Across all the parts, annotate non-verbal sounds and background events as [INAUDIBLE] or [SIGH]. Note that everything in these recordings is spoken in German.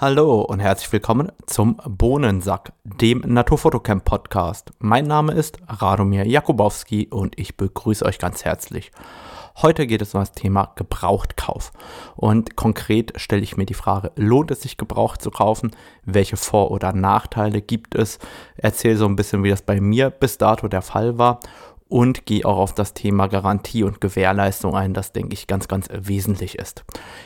Hallo und herzlich willkommen zum Bohnensack, dem Naturfotocamp Podcast. Mein Name ist Radomir Jakubowski und ich begrüße euch ganz herzlich. Heute geht es um das Thema Gebrauchtkauf. Und konkret stelle ich mir die Frage, lohnt es sich Gebraucht zu kaufen? Welche Vor- oder Nachteile gibt es? Erzähle so ein bisschen, wie das bei mir bis dato der Fall war und gehe auch auf das Thema Garantie und Gewährleistung ein, das denke ich ganz, ganz wesentlich ist.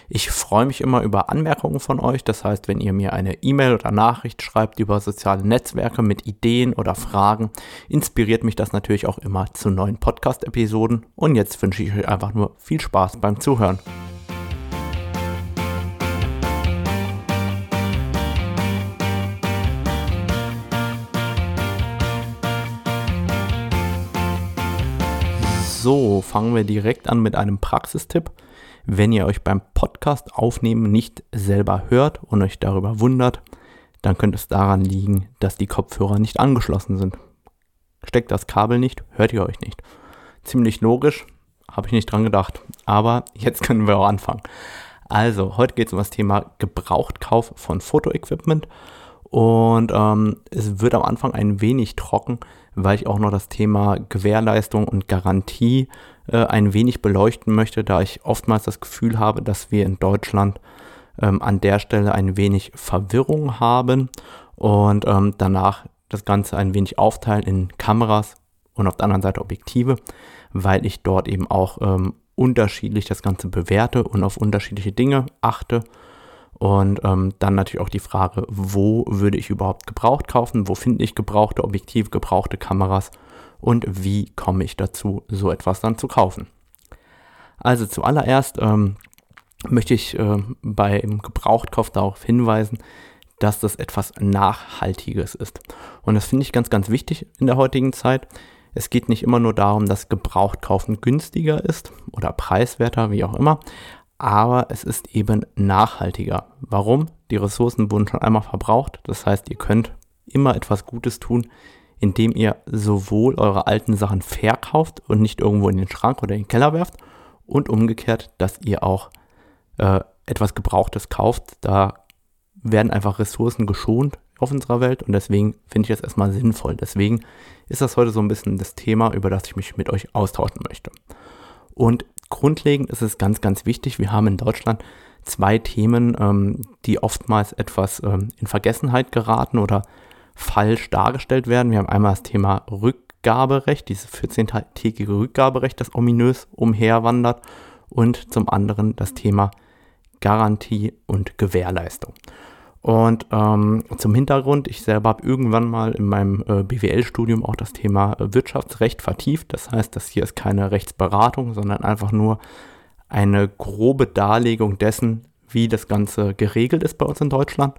Ich freue mich immer über Anmerkungen von euch, das heißt, wenn ihr mir eine E-Mail oder Nachricht schreibt über soziale Netzwerke mit Ideen oder Fragen, inspiriert mich das natürlich auch immer zu neuen Podcast-Episoden und jetzt wünsche ich euch einfach nur viel Spaß beim Zuhören. So, fangen wir direkt an mit einem Praxistipp. Wenn ihr euch beim Podcast aufnehmen nicht selber hört und euch darüber wundert, dann könnte es daran liegen, dass die Kopfhörer nicht angeschlossen sind. Steckt das Kabel nicht, hört ihr euch nicht. Ziemlich logisch, habe ich nicht dran gedacht. Aber jetzt [LAUGHS] können wir auch anfangen. Also, heute geht es um das Thema Gebrauchtkauf von Fotoequipment. Und ähm, es wird am Anfang ein wenig trocken, weil ich auch noch das Thema Gewährleistung und Garantie äh, ein wenig beleuchten möchte, da ich oftmals das Gefühl habe, dass wir in Deutschland ähm, an der Stelle ein wenig Verwirrung haben und ähm, danach das Ganze ein wenig aufteilen in Kameras und auf der anderen Seite Objektive, weil ich dort eben auch ähm, unterschiedlich das Ganze bewerte und auf unterschiedliche Dinge achte und ähm, dann natürlich auch die Frage, wo würde ich überhaupt gebraucht kaufen? Wo finde ich gebrauchte Objektive, gebrauchte Kameras? Und wie komme ich dazu, so etwas dann zu kaufen? Also zuallererst ähm, möchte ich äh, beim Gebrauchtkauf darauf hinweisen, dass das etwas Nachhaltiges ist. Und das finde ich ganz, ganz wichtig in der heutigen Zeit. Es geht nicht immer nur darum, dass Gebrauchtkaufen günstiger ist oder preiswerter, wie auch immer, aber es ist eben nachhaltiger. Warum? Die Ressourcen wurden schon einmal verbraucht. Das heißt, ihr könnt immer etwas Gutes tun, indem ihr sowohl eure alten Sachen verkauft und nicht irgendwo in den Schrank oder in den Keller werft und umgekehrt, dass ihr auch äh, etwas Gebrauchtes kauft. Da werden einfach Ressourcen geschont auf unserer Welt und deswegen finde ich das erstmal sinnvoll. Deswegen ist das heute so ein bisschen das Thema, über das ich mich mit euch austauschen möchte. Und grundlegend ist es ganz, ganz wichtig. Wir haben in Deutschland zwei Themen, ähm, die oftmals etwas ähm, in Vergessenheit geraten oder falsch dargestellt werden. Wir haben einmal das Thema Rückgaberecht, dieses 14-tägige Rückgaberecht, das ominös umherwandert. Und zum anderen das Thema Garantie und Gewährleistung. Und ähm, zum Hintergrund, ich selber habe irgendwann mal in meinem äh, BWL-Studium auch das Thema äh, Wirtschaftsrecht vertieft. Das heißt, das hier ist keine Rechtsberatung, sondern einfach nur eine grobe Darlegung dessen, wie das Ganze geregelt ist bei uns in Deutschland.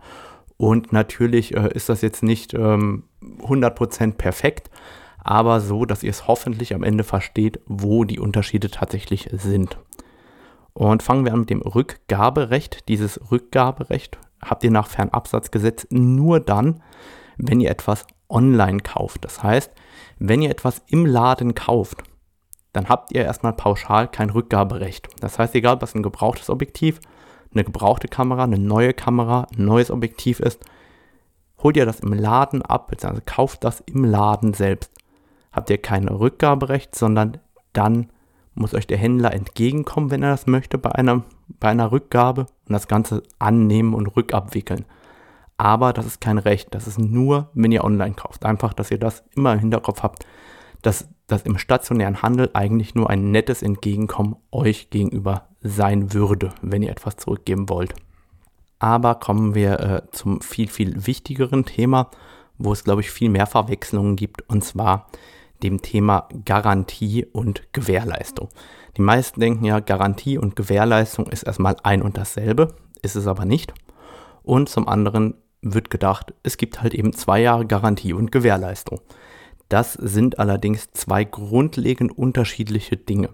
Und natürlich äh, ist das jetzt nicht ähm, 100% perfekt, aber so, dass ihr es hoffentlich am Ende versteht, wo die Unterschiede tatsächlich sind. Und fangen wir an mit dem Rückgaberecht. Dieses Rückgaberecht habt ihr nach Fernabsatzgesetz nur dann, wenn ihr etwas online kauft. Das heißt, wenn ihr etwas im Laden kauft, dann habt ihr erstmal pauschal kein Rückgaberecht. Das heißt, egal was ein gebrauchtes Objektiv, eine gebrauchte Kamera, eine neue Kamera, ein neues Objektiv ist, holt ihr das im Laden ab, also kauft das im Laden selbst. Habt ihr kein Rückgaberecht, sondern dann muss euch der Händler entgegenkommen, wenn er das möchte, bei einer, bei einer Rückgabe und das Ganze annehmen und rückabwickeln. Aber das ist kein Recht, das ist nur, wenn ihr online kauft. Einfach, dass ihr das immer im Hinterkopf habt, dass das im stationären Handel eigentlich nur ein nettes Entgegenkommen euch gegenüber sein würde, wenn ihr etwas zurückgeben wollt. Aber kommen wir äh, zum viel, viel wichtigeren Thema, wo es, glaube ich, viel mehr Verwechslungen gibt, und zwar dem Thema Garantie und Gewährleistung. Die meisten denken ja, Garantie und Gewährleistung ist erstmal ein und dasselbe, ist es aber nicht. Und zum anderen wird gedacht, es gibt halt eben zwei Jahre Garantie und Gewährleistung. Das sind allerdings zwei grundlegend unterschiedliche Dinge.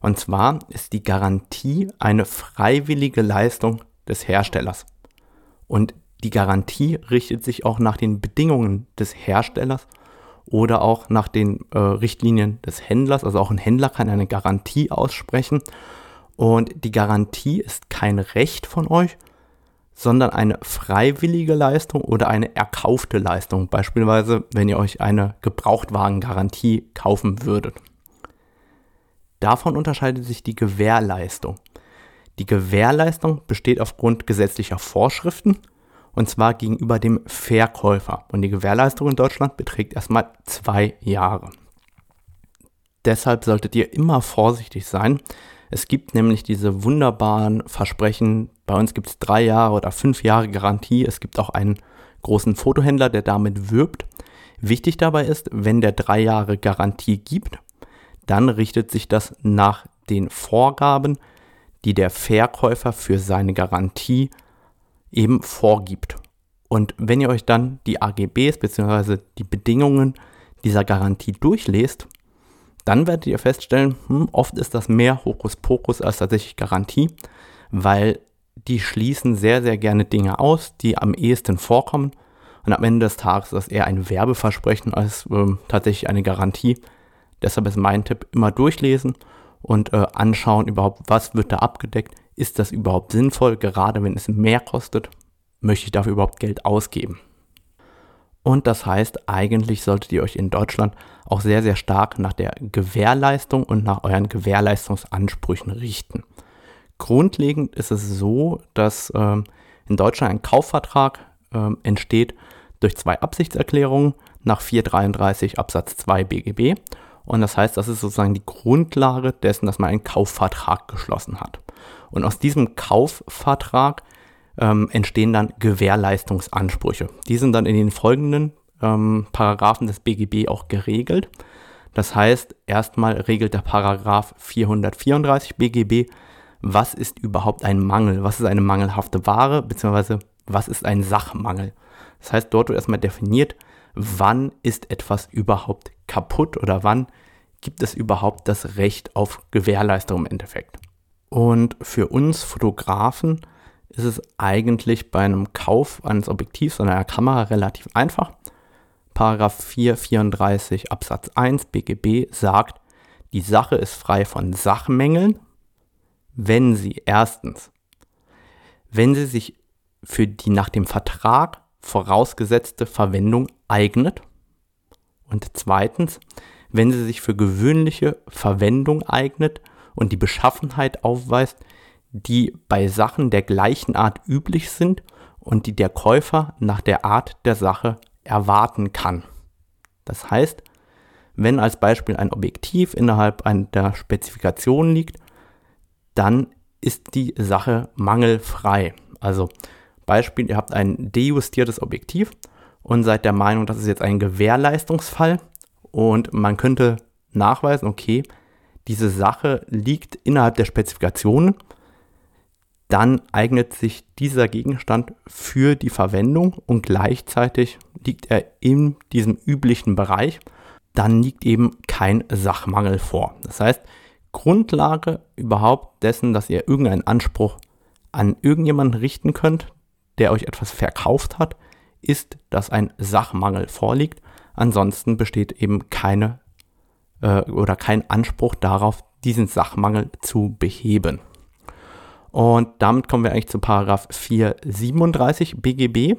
Und zwar ist die Garantie eine freiwillige Leistung des Herstellers. Und die Garantie richtet sich auch nach den Bedingungen des Herstellers oder auch nach den äh, Richtlinien des Händlers. Also auch ein Händler kann eine Garantie aussprechen. Und die Garantie ist kein Recht von euch, sondern eine freiwillige Leistung oder eine erkaufte Leistung. Beispielsweise, wenn ihr euch eine Gebrauchtwagengarantie kaufen würdet. Davon unterscheidet sich die Gewährleistung. Die Gewährleistung besteht aufgrund gesetzlicher Vorschriften und zwar gegenüber dem Verkäufer. Und die Gewährleistung in Deutschland beträgt erstmal zwei Jahre. Deshalb solltet ihr immer vorsichtig sein. Es gibt nämlich diese wunderbaren Versprechen, bei uns gibt es drei Jahre oder fünf Jahre Garantie. Es gibt auch einen großen Fotohändler, der damit wirbt. Wichtig dabei ist, wenn der drei Jahre Garantie gibt, dann richtet sich das nach den Vorgaben, die der Verkäufer für seine Garantie eben vorgibt. Und wenn ihr euch dann die AGBs bzw. die Bedingungen dieser Garantie durchlest, dann werdet ihr feststellen, hm, oft ist das mehr Hokuspokus als tatsächlich Garantie, weil die schließen sehr, sehr gerne Dinge aus, die am ehesten vorkommen. Und am Ende des Tages ist das eher ein Werbeversprechen als äh, tatsächlich eine Garantie. Deshalb ist mein Tipp, immer durchlesen und äh, anschauen überhaupt, was wird da abgedeckt. Ist das überhaupt sinnvoll? Gerade wenn es mehr kostet, möchte ich dafür überhaupt Geld ausgeben. Und das heißt, eigentlich solltet ihr euch in Deutschland auch sehr, sehr stark nach der Gewährleistung und nach euren Gewährleistungsansprüchen richten. Grundlegend ist es so, dass ähm, in Deutschland ein Kaufvertrag ähm, entsteht durch zwei Absichtserklärungen nach 433 Absatz 2 BGB und das heißt, das ist sozusagen die Grundlage dessen, dass man einen Kaufvertrag geschlossen hat. Und aus diesem Kaufvertrag ähm, entstehen dann Gewährleistungsansprüche. Die sind dann in den folgenden ähm, Paragraphen des BGB auch geregelt. Das heißt, erstmal regelt der Paragraph 434 BGB, was ist überhaupt ein Mangel, was ist eine mangelhafte Ware, beziehungsweise was ist ein Sachmangel. Das heißt, dort wird erstmal definiert, wann ist etwas überhaupt kaputt oder wann gibt es überhaupt das Recht auf Gewährleistung im Endeffekt. Und für uns Fotografen ist es eigentlich bei einem Kauf eines Objektivs oder einer Kamera relativ einfach. Paragraph 434 Absatz 1 BGB sagt, die Sache ist frei von Sachmängeln, wenn sie erstens, wenn sie sich für die nach dem Vertrag vorausgesetzte Verwendung eignet und zweitens, wenn sie sich für gewöhnliche Verwendung eignet und die Beschaffenheit aufweist, die bei Sachen der gleichen Art üblich sind und die der Käufer nach der Art der Sache erwarten kann. Das heißt, wenn als Beispiel ein Objektiv innerhalb der Spezifikation liegt, dann ist die Sache mangelfrei. Also Beispiel, ihr habt ein dejustiertes Objektiv und seid der Meinung, das ist jetzt ein Gewährleistungsfall und man könnte nachweisen, okay, diese Sache liegt innerhalb der Spezifikationen, dann eignet sich dieser Gegenstand für die Verwendung und gleichzeitig liegt er in diesem üblichen Bereich, dann liegt eben kein Sachmangel vor. Das heißt, Grundlage überhaupt dessen, dass ihr irgendeinen Anspruch an irgendjemanden richten könnt, der euch etwas verkauft hat, ist, dass ein Sachmangel vorliegt. Ansonsten besteht eben keine äh, oder kein Anspruch darauf, diesen Sachmangel zu beheben. Und damit kommen wir eigentlich zu Paragraph 437 BGB.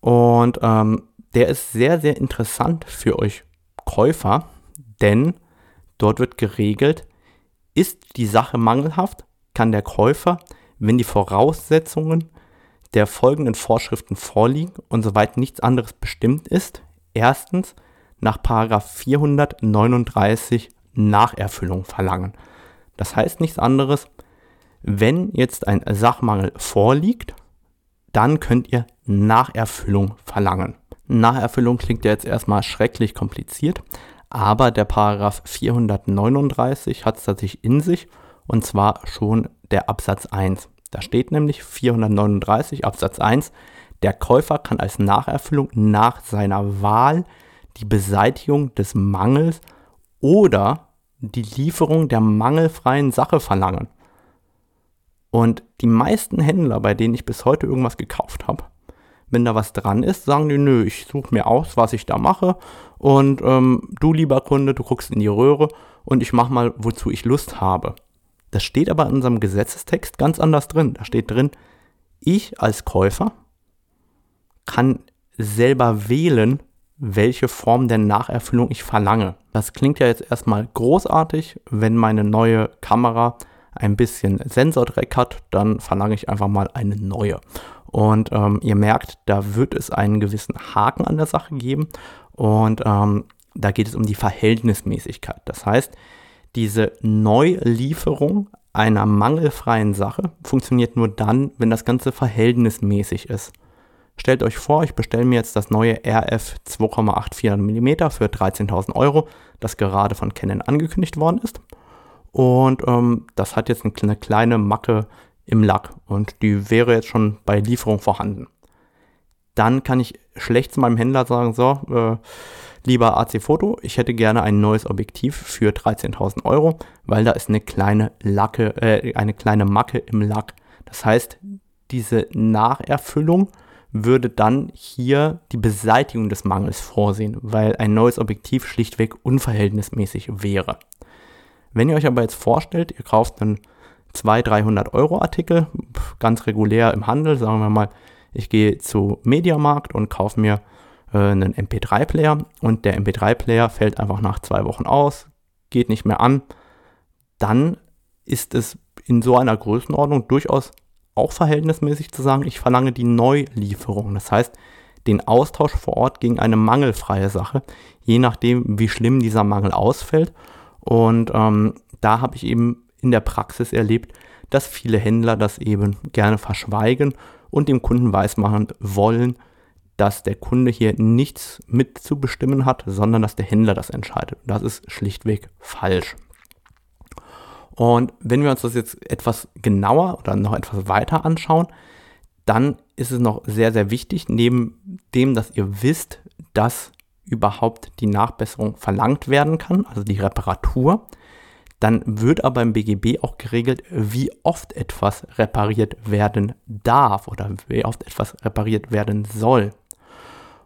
Und ähm, der ist sehr, sehr interessant für euch Käufer, denn dort wird geregelt, ist die Sache mangelhaft, kann der Käufer, wenn die Voraussetzungen der folgenden Vorschriften vorliegen und soweit nichts anderes bestimmt ist, erstens nach 439 Nacherfüllung verlangen. Das heißt nichts anderes, wenn jetzt ein Sachmangel vorliegt, dann könnt ihr Nacherfüllung verlangen. Nacherfüllung klingt ja jetzt erstmal schrecklich kompliziert, aber der Paragraph 439 hat es tatsächlich in sich und zwar schon der Absatz 1. Da steht nämlich 439 Absatz 1, der Käufer kann als Nacherfüllung nach seiner Wahl die Beseitigung des Mangels oder die Lieferung der mangelfreien Sache verlangen. Und die meisten Händler, bei denen ich bis heute irgendwas gekauft habe, wenn da was dran ist, sagen die, nö, ich suche mir aus, was ich da mache. Und ähm, du, lieber Kunde, du guckst in die Röhre und ich mache mal, wozu ich Lust habe. Das steht aber in unserem Gesetzestext ganz anders drin. Da steht drin, Ich als Käufer kann selber wählen, welche Form der Nacherfüllung ich verlange. Das klingt ja jetzt erstmal großartig, wenn meine neue Kamera ein bisschen Sensordreck hat, dann verlange ich einfach mal eine neue. Und ähm, ihr merkt, da wird es einen gewissen Haken an der Sache geben. Und ähm, da geht es um die Verhältnismäßigkeit. Das heißt, diese Neulieferung einer mangelfreien Sache funktioniert nur dann, wenn das Ganze verhältnismäßig ist. Stellt euch vor, ich bestelle mir jetzt das neue RF 2,84 mm für 13.000 Euro, das gerade von Canon angekündigt worden ist. Und ähm, das hat jetzt eine kleine Macke im Lack und die wäre jetzt schon bei Lieferung vorhanden. Dann kann ich schlecht zu meinem Händler sagen, so, äh, lieber AC Foto, ich hätte gerne ein neues Objektiv für 13.000 Euro, weil da ist eine kleine Lacke, äh, eine kleine Macke im Lack. Das heißt, diese Nacherfüllung würde dann hier die Beseitigung des Mangels vorsehen, weil ein neues Objektiv schlichtweg unverhältnismäßig wäre. Wenn ihr euch aber jetzt vorstellt, ihr kauft einen 200, 300 Euro Artikel, ganz regulär im Handel, sagen wir mal, ich gehe zu Mediamarkt und kaufe mir äh, einen MP3-Player und der MP3-Player fällt einfach nach zwei Wochen aus, geht nicht mehr an, dann ist es in so einer Größenordnung durchaus auch verhältnismäßig zu sagen, ich verlange die Neulieferung. Das heißt, den Austausch vor Ort gegen eine mangelfreie Sache, je nachdem, wie schlimm dieser Mangel ausfällt. Und ähm, da habe ich eben in der Praxis erlebt, dass viele Händler das eben gerne verschweigen und dem Kunden weismachen wollen, dass der Kunde hier nichts mitzubestimmen hat, sondern dass der Händler das entscheidet. Das ist schlichtweg falsch. Und wenn wir uns das jetzt etwas genauer oder noch etwas weiter anschauen, dann ist es noch sehr, sehr wichtig, neben dem, dass ihr wisst, dass überhaupt die Nachbesserung verlangt werden kann, also die Reparatur, dann wird aber im BGB auch geregelt, wie oft etwas repariert werden darf oder wie oft etwas repariert werden soll.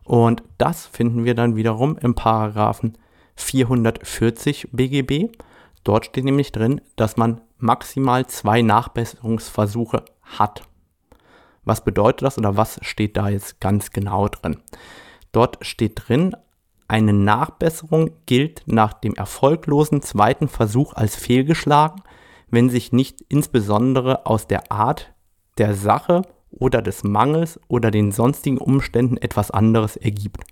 Und das finden wir dann wiederum im Paragraphen 440 BGB. Dort steht nämlich drin, dass man maximal zwei Nachbesserungsversuche hat. Was bedeutet das oder was steht da jetzt ganz genau drin? Dort steht drin, eine Nachbesserung gilt nach dem erfolglosen zweiten Versuch als fehlgeschlagen, wenn sich nicht insbesondere aus der Art der Sache oder des Mangels oder den sonstigen Umständen etwas anderes ergibt.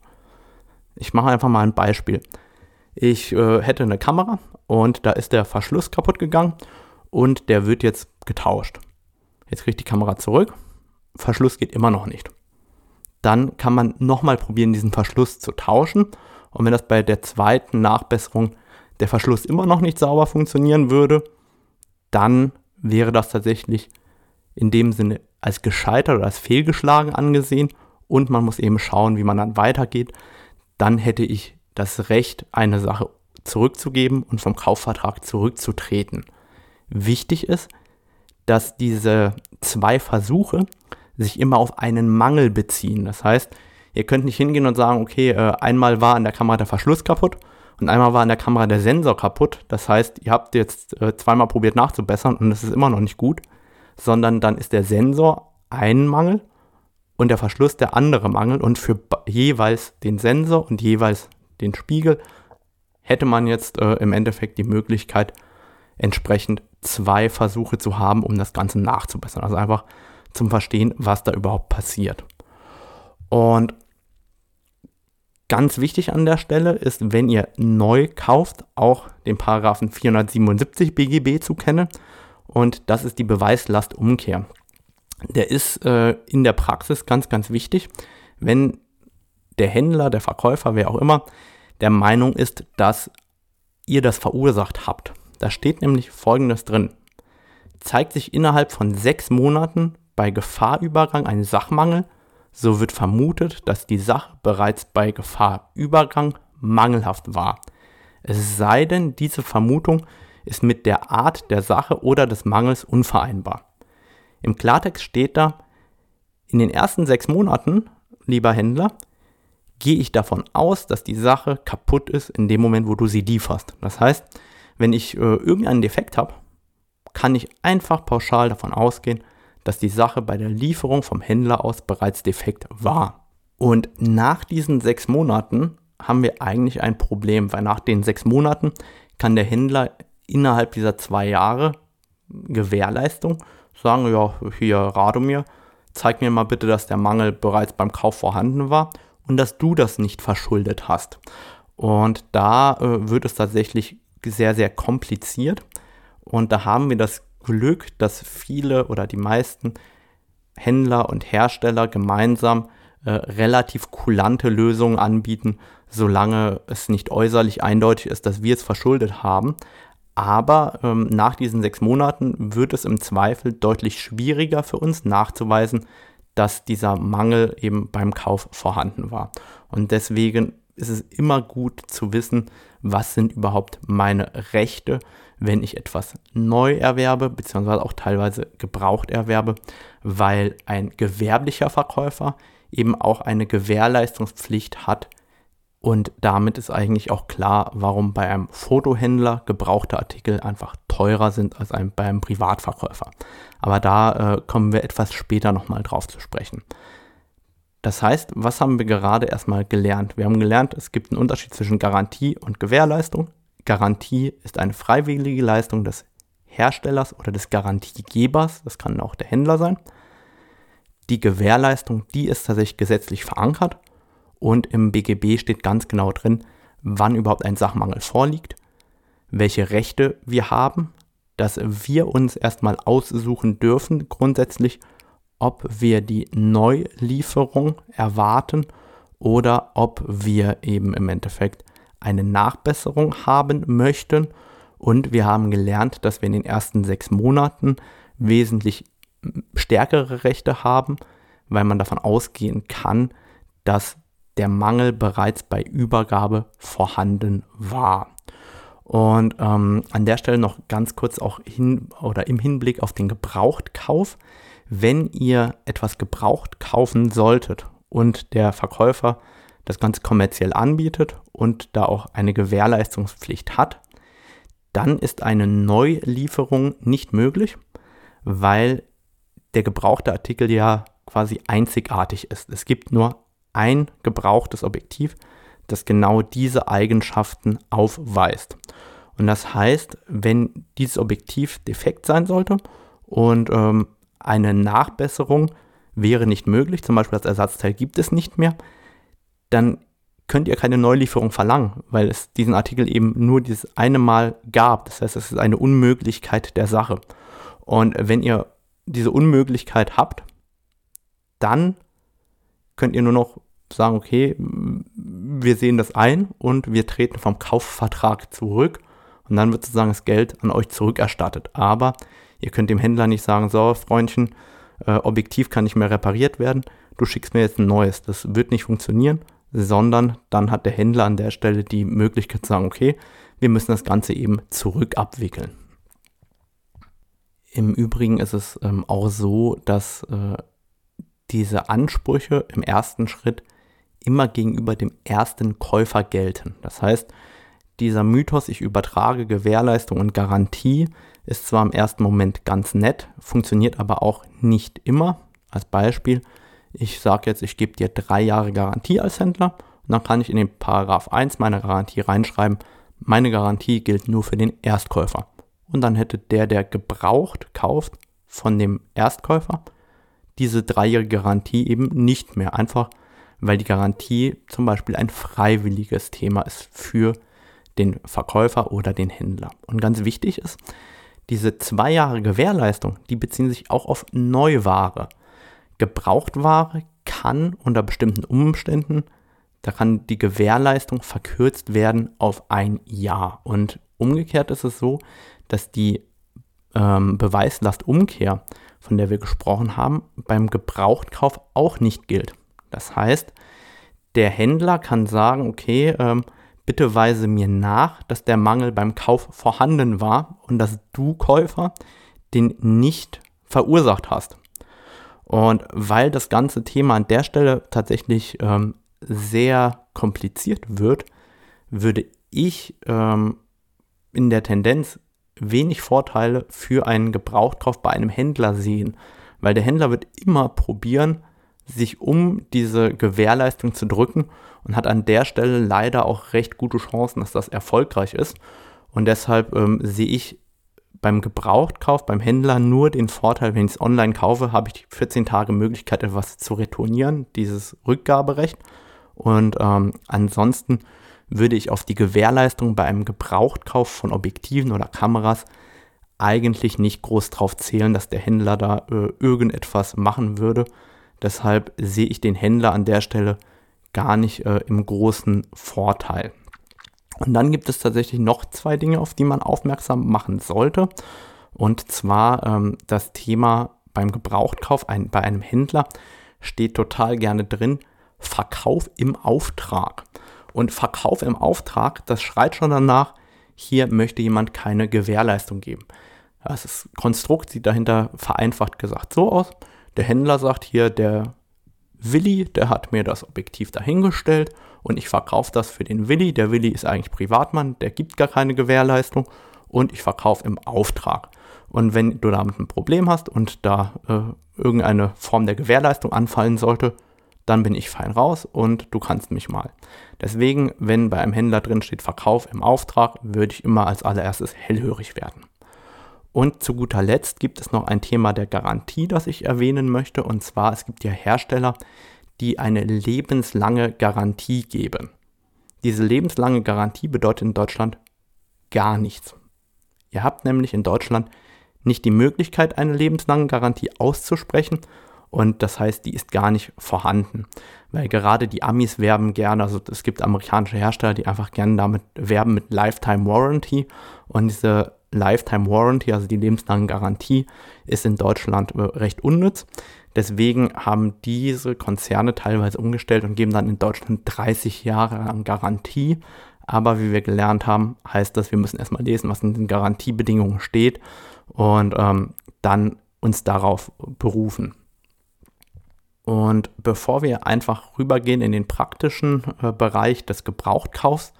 Ich mache einfach mal ein Beispiel. Ich äh, hätte eine Kamera und da ist der Verschluss kaputt gegangen und der wird jetzt getauscht. Jetzt kriege ich die Kamera zurück. Verschluss geht immer noch nicht dann kann man nochmal probieren, diesen Verschluss zu tauschen. Und wenn das bei der zweiten Nachbesserung der Verschluss immer noch nicht sauber funktionieren würde, dann wäre das tatsächlich in dem Sinne als gescheitert oder als fehlgeschlagen angesehen und man muss eben schauen, wie man dann weitergeht. Dann hätte ich das Recht, eine Sache zurückzugeben und vom Kaufvertrag zurückzutreten. Wichtig ist, dass diese zwei Versuche sich immer auf einen Mangel beziehen. Das heißt, ihr könnt nicht hingehen und sagen, okay, äh, einmal war an der Kamera der Verschluss kaputt und einmal war an der Kamera der Sensor kaputt. Das heißt, ihr habt jetzt äh, zweimal probiert nachzubessern und es ist immer noch nicht gut, sondern dann ist der Sensor ein Mangel und der Verschluss der andere Mangel und für jeweils den Sensor und jeweils den Spiegel hätte man jetzt äh, im Endeffekt die Möglichkeit, entsprechend zwei Versuche zu haben, um das Ganze nachzubessern. Also einfach zum Verstehen, was da überhaupt passiert. Und ganz wichtig an der Stelle ist, wenn ihr neu kauft, auch den Paragraphen 477 BGB zu kennen. Und das ist die Beweislastumkehr. Der ist äh, in der Praxis ganz, ganz wichtig, wenn der Händler, der Verkäufer, wer auch immer, der Meinung ist, dass ihr das verursacht habt. Da steht nämlich Folgendes drin. Zeigt sich innerhalb von sechs Monaten bei Gefahrübergang ein Sachmangel, so wird vermutet, dass die Sache bereits bei Gefahrübergang mangelhaft war. Es sei denn, diese Vermutung ist mit der Art der Sache oder des Mangels unvereinbar. Im Klartext steht da, in den ersten sechs Monaten, lieber Händler, gehe ich davon aus, dass die Sache kaputt ist in dem Moment, wo du sie lieferst. Das heißt, wenn ich äh, irgendeinen Defekt habe, kann ich einfach pauschal davon ausgehen, dass die Sache bei der Lieferung vom Händler aus bereits defekt war. Und nach diesen sechs Monaten haben wir eigentlich ein Problem, weil nach den sechs Monaten kann der Händler innerhalb dieser zwei Jahre Gewährleistung sagen, ja, hier Radomir, zeig mir mal bitte, dass der Mangel bereits beim Kauf vorhanden war und dass du das nicht verschuldet hast. Und da äh, wird es tatsächlich sehr, sehr kompliziert. Und da haben wir das Glück, dass viele oder die meisten Händler und Hersteller gemeinsam äh, relativ kulante Lösungen anbieten, solange es nicht äußerlich eindeutig ist, dass wir es verschuldet haben. Aber ähm, nach diesen sechs Monaten wird es im Zweifel deutlich schwieriger für uns nachzuweisen, dass dieser Mangel eben beim Kauf vorhanden war. Und deswegen ist es immer gut zu wissen, was sind überhaupt meine Rechte, wenn ich etwas neu erwerbe, beziehungsweise auch teilweise gebraucht erwerbe, weil ein gewerblicher Verkäufer eben auch eine Gewährleistungspflicht hat. Und damit ist eigentlich auch klar, warum bei einem Fotohändler gebrauchte Artikel einfach teurer sind als ein, bei einem Privatverkäufer. Aber da äh, kommen wir etwas später nochmal drauf zu sprechen. Das heißt, was haben wir gerade erstmal gelernt? Wir haben gelernt, es gibt einen Unterschied zwischen Garantie und Gewährleistung. Garantie ist eine freiwillige Leistung des Herstellers oder des Garantiegebers, das kann auch der Händler sein. Die Gewährleistung, die ist tatsächlich gesetzlich verankert und im BGB steht ganz genau drin, wann überhaupt ein Sachmangel vorliegt, welche Rechte wir haben, dass wir uns erstmal aussuchen dürfen, grundsätzlich, ob wir die Neulieferung erwarten oder ob wir eben im Endeffekt eine Nachbesserung haben möchten. Und wir haben gelernt, dass wir in den ersten sechs Monaten wesentlich stärkere Rechte haben, weil man davon ausgehen kann, dass der Mangel bereits bei Übergabe vorhanden war. Und ähm, an der Stelle noch ganz kurz auch hin oder im Hinblick auf den Gebrauchtkauf. Wenn ihr etwas gebraucht kaufen solltet und der Verkäufer das Ganze kommerziell anbietet und da auch eine Gewährleistungspflicht hat, dann ist eine Neulieferung nicht möglich, weil der gebrauchte Artikel ja quasi einzigartig ist. Es gibt nur ein gebrauchtes Objektiv, das genau diese Eigenschaften aufweist. Und das heißt, wenn dieses Objektiv defekt sein sollte und ähm, eine Nachbesserung wäre nicht möglich, zum Beispiel das Ersatzteil gibt es nicht mehr, dann könnt ihr keine Neulieferung verlangen, weil es diesen Artikel eben nur dieses eine Mal gab. Das heißt, es ist eine Unmöglichkeit der Sache. Und wenn ihr diese Unmöglichkeit habt, dann könnt ihr nur noch sagen, okay, wir sehen das ein und wir treten vom Kaufvertrag zurück und dann wird sozusagen das Geld an euch zurückerstattet. Aber ihr könnt dem Händler nicht sagen, so Freundchen, äh, Objektiv kann nicht mehr repariert werden, du schickst mir jetzt ein neues. Das wird nicht funktionieren, sondern dann hat der Händler an der Stelle die Möglichkeit zu sagen, okay, wir müssen das Ganze eben zurückabwickeln. Im Übrigen ist es ähm, auch so, dass äh, diese Ansprüche im ersten Schritt immer gegenüber dem ersten Käufer gelten. Das heißt, dieser Mythos, ich übertrage Gewährleistung und Garantie, ist zwar im ersten Moment ganz nett, funktioniert aber auch nicht immer. Als Beispiel, ich sage jetzt, ich gebe dir drei Jahre Garantie als Händler und dann kann ich in den Paragraph 1 meiner Garantie reinschreiben, meine Garantie gilt nur für den Erstkäufer. Und dann hätte der, der gebraucht kauft von dem Erstkäufer, diese dreijährige Garantie eben nicht mehr. Einfach weil die Garantie zum Beispiel ein freiwilliges Thema ist für den Verkäufer oder den Händler. Und ganz wichtig ist, diese zwei Jahre Gewährleistung, die beziehen sich auch auf Neuware. Gebrauchtware kann unter bestimmten Umständen, da kann die Gewährleistung verkürzt werden auf ein Jahr. Und umgekehrt ist es so, dass die ähm, Beweislastumkehr, von der wir gesprochen haben, beim Gebrauchtkauf auch nicht gilt. Das heißt, der Händler kann sagen, okay, ähm, bitte weise mir nach, dass der Mangel beim Kauf vorhanden war und dass du Käufer den nicht verursacht hast. Und weil das ganze Thema an der Stelle tatsächlich ähm, sehr kompliziert wird, würde ich ähm, in der Tendenz wenig Vorteile für einen Gebrauchtkauf bei einem Händler sehen, weil der Händler wird immer probieren, sich um diese Gewährleistung zu drücken und hat an der Stelle leider auch recht gute Chancen, dass das erfolgreich ist. Und deshalb ähm, sehe ich beim Gebrauchtkauf beim Händler nur den Vorteil, wenn ich es online kaufe, habe ich 14 Tage Möglichkeit, etwas zu retournieren, dieses Rückgaberecht. Und ähm, ansonsten würde ich auf die Gewährleistung bei einem Gebrauchtkauf von Objektiven oder Kameras eigentlich nicht groß drauf zählen, dass der Händler da äh, irgendetwas machen würde. Deshalb sehe ich den Händler an der Stelle gar nicht äh, im großen Vorteil. Und dann gibt es tatsächlich noch zwei Dinge, auf die man aufmerksam machen sollte. Und zwar ähm, das Thema beim Gebrauchtkauf ein, bei einem Händler steht total gerne drin, Verkauf im Auftrag. Und Verkauf im Auftrag, das schreit schon danach, hier möchte jemand keine Gewährleistung geben. Das Konstrukt sieht dahinter vereinfacht gesagt so aus. Der Händler sagt hier, der Willi, der hat mir das Objektiv dahingestellt und ich verkaufe das für den Willi. Der Willi ist eigentlich Privatmann, der gibt gar keine Gewährleistung und ich verkaufe im Auftrag. Und wenn du damit ein Problem hast und da äh, irgendeine Form der Gewährleistung anfallen sollte, dann bin ich fein raus und du kannst mich mal. Deswegen, wenn bei einem Händler drin steht Verkauf im Auftrag, würde ich immer als allererstes hellhörig werden. Und zu guter Letzt gibt es noch ein Thema der Garantie, das ich erwähnen möchte. Und zwar, es gibt ja Hersteller, die eine lebenslange Garantie geben. Diese lebenslange Garantie bedeutet in Deutschland gar nichts. Ihr habt nämlich in Deutschland nicht die Möglichkeit, eine lebenslange Garantie auszusprechen und das heißt, die ist gar nicht vorhanden. Weil gerade die Amis werben gerne, also es gibt amerikanische Hersteller, die einfach gerne damit werben mit Lifetime Warranty und diese Lifetime Warranty, also die lebenslange Garantie, ist in Deutschland äh, recht unnütz. Deswegen haben diese Konzerne teilweise umgestellt und geben dann in Deutschland 30 Jahre lang Garantie. Aber wie wir gelernt haben, heißt das, wir müssen erstmal lesen, was in den Garantiebedingungen steht und ähm, dann uns darauf berufen. Und bevor wir einfach rübergehen in den praktischen äh, Bereich des Gebrauchtkaufs,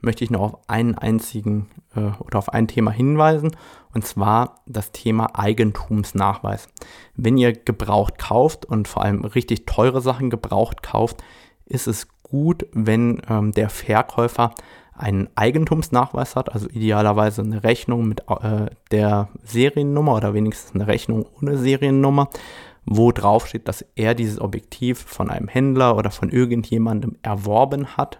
möchte ich noch auf einen einzigen äh, oder auf ein Thema hinweisen, und zwar das Thema Eigentumsnachweis. Wenn ihr gebraucht kauft und vor allem richtig teure Sachen gebraucht kauft, ist es gut, wenn ähm, der Verkäufer einen Eigentumsnachweis hat, also idealerweise eine Rechnung mit äh, der Seriennummer oder wenigstens eine Rechnung ohne Seriennummer, wo drauf steht, dass er dieses Objektiv von einem Händler oder von irgendjemandem erworben hat.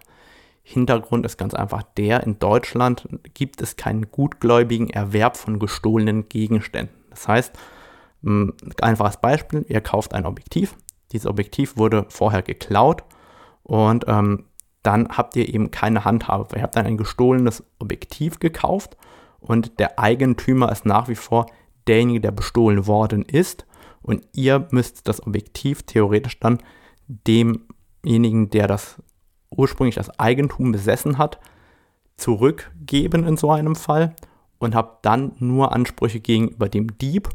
Hintergrund ist ganz einfach der, in Deutschland gibt es keinen gutgläubigen Erwerb von gestohlenen Gegenständen. Das heißt, ein einfaches Beispiel, ihr kauft ein Objektiv, dieses Objektiv wurde vorher geklaut und ähm, dann habt ihr eben keine Handhabe. Ihr habt dann ein gestohlenes Objektiv gekauft und der Eigentümer ist nach wie vor derjenige, der bestohlen worden ist und ihr müsst das Objektiv theoretisch dann demjenigen, der das ursprünglich das Eigentum besessen hat, zurückgeben in so einem Fall und habt dann nur Ansprüche gegenüber dem Dieb.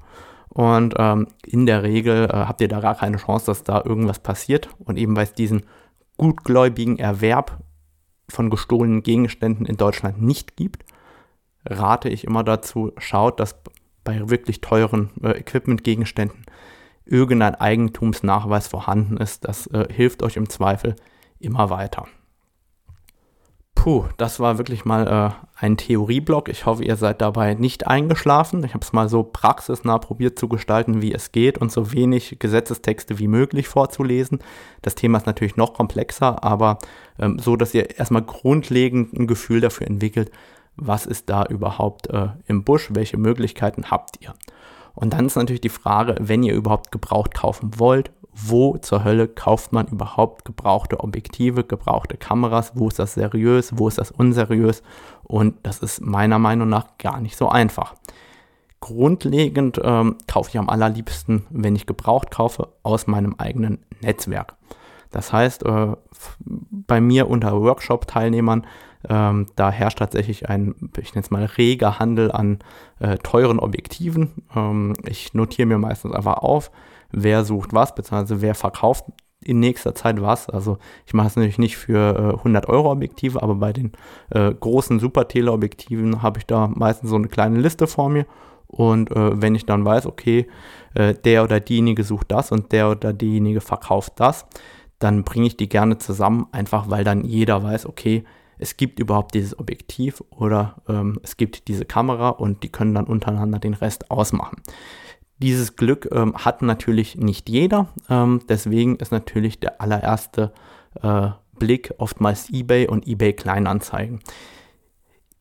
Und ähm, in der Regel äh, habt ihr da gar keine Chance, dass da irgendwas passiert. Und eben weil es diesen gutgläubigen Erwerb von gestohlenen Gegenständen in Deutschland nicht gibt, rate ich immer dazu, schaut, dass bei wirklich teuren äh, Equipment-Gegenständen irgendein Eigentumsnachweis vorhanden ist. Das äh, hilft euch im Zweifel immer weiter. Puh, das war wirklich mal äh, ein Theorieblock. Ich hoffe, ihr seid dabei nicht eingeschlafen. Ich habe es mal so praxisnah probiert zu gestalten, wie es geht und so wenig Gesetzestexte wie möglich vorzulesen. Das Thema ist natürlich noch komplexer, aber ähm, so, dass ihr erstmal grundlegend ein Gefühl dafür entwickelt, was ist da überhaupt äh, im Busch, welche Möglichkeiten habt ihr. Und dann ist natürlich die Frage, wenn ihr überhaupt gebraucht kaufen wollt, wo zur Hölle kauft man überhaupt gebrauchte Objektive, gebrauchte Kameras, wo ist das seriös, wo ist das unseriös und das ist meiner Meinung nach gar nicht so einfach. Grundlegend ähm, kaufe ich am allerliebsten, wenn ich gebraucht kaufe, aus meinem eigenen Netzwerk. Das heißt, äh, bei mir unter Workshop-Teilnehmern, ähm, da herrscht tatsächlich ein, ich nenne es mal, reger Handel an äh, teuren Objektiven. Ähm, ich notiere mir meistens einfach auf, wer sucht was, beziehungsweise wer verkauft in nächster Zeit was. Also ich mache es natürlich nicht für äh, 100 Euro Objektive, aber bei den äh, großen Super-Teleobjektiven habe ich da meistens so eine kleine Liste vor mir Und äh, wenn ich dann weiß, okay, äh, der oder diejenige sucht das und der oder diejenige verkauft das, dann bringe ich die gerne zusammen, einfach weil dann jeder weiß, okay, es gibt überhaupt dieses Objektiv oder ähm, es gibt diese Kamera und die können dann untereinander den Rest ausmachen. Dieses Glück ähm, hat natürlich nicht jeder, ähm, deswegen ist natürlich der allererste äh, Blick oftmals eBay und eBay Kleinanzeigen.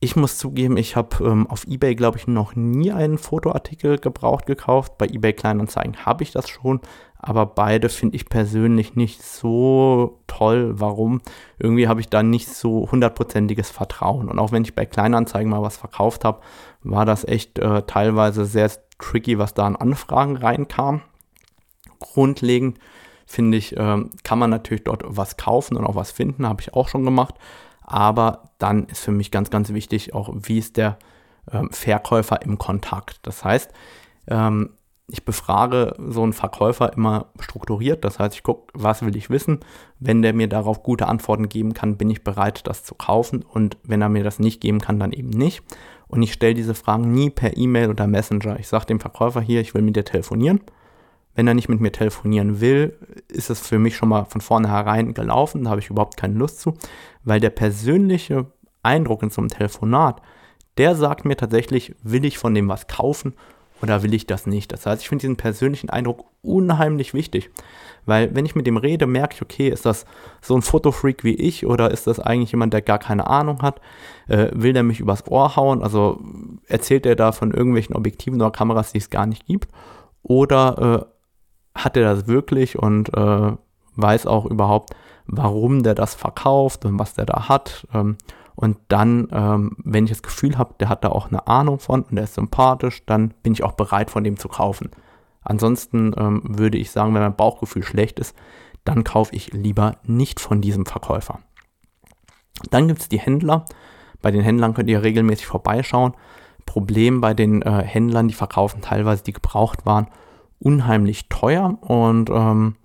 Ich muss zugeben, ich habe ähm, auf eBay, glaube ich, noch nie einen Fotoartikel gebraucht gekauft. Bei eBay Kleinanzeigen habe ich das schon, aber beide finde ich persönlich nicht so toll. Warum? Irgendwie habe ich da nicht so hundertprozentiges Vertrauen. Und auch wenn ich bei Kleinanzeigen mal was verkauft habe, war das echt äh, teilweise sehr tricky, was da an Anfragen reinkam. Grundlegend finde ich, äh, kann man natürlich dort was kaufen und auch was finden, habe ich auch schon gemacht. Aber dann ist für mich ganz, ganz wichtig auch, wie ist der ähm, Verkäufer im Kontakt. Das heißt, ähm, ich befrage so einen Verkäufer immer strukturiert. Das heißt, ich gucke, was will ich wissen. Wenn der mir darauf gute Antworten geben kann, bin ich bereit, das zu kaufen. Und wenn er mir das nicht geben kann, dann eben nicht. Und ich stelle diese Fragen nie per E-Mail oder Messenger. Ich sage dem Verkäufer hier, ich will mit dir telefonieren. Wenn er nicht mit mir telefonieren will, ist es für mich schon mal von vornherein gelaufen. Da habe ich überhaupt keine Lust zu, weil der persönliche Eindruck in so einem Telefonat, der sagt mir tatsächlich, will ich von dem was kaufen oder will ich das nicht. Das heißt, ich finde diesen persönlichen Eindruck unheimlich wichtig, weil wenn ich mit dem rede, merke ich, okay, ist das so ein Fotofreak wie ich oder ist das eigentlich jemand, der gar keine Ahnung hat? Äh, will der mich übers Ohr hauen? Also erzählt er da von irgendwelchen Objektiven oder Kameras, die es gar nicht gibt? Oder äh, hat er das wirklich und äh, weiß auch überhaupt, warum der das verkauft und was der da hat. Ähm, und dann, ähm, wenn ich das Gefühl habe, der hat da auch eine Ahnung von und der ist sympathisch, dann bin ich auch bereit, von dem zu kaufen. Ansonsten ähm, würde ich sagen, wenn mein Bauchgefühl schlecht ist, dann kaufe ich lieber nicht von diesem Verkäufer. Dann gibt es die Händler. Bei den Händlern könnt ihr regelmäßig vorbeischauen. Problem bei den äh, Händlern, die verkaufen teilweise die gebraucht waren unheimlich teuer und ähm,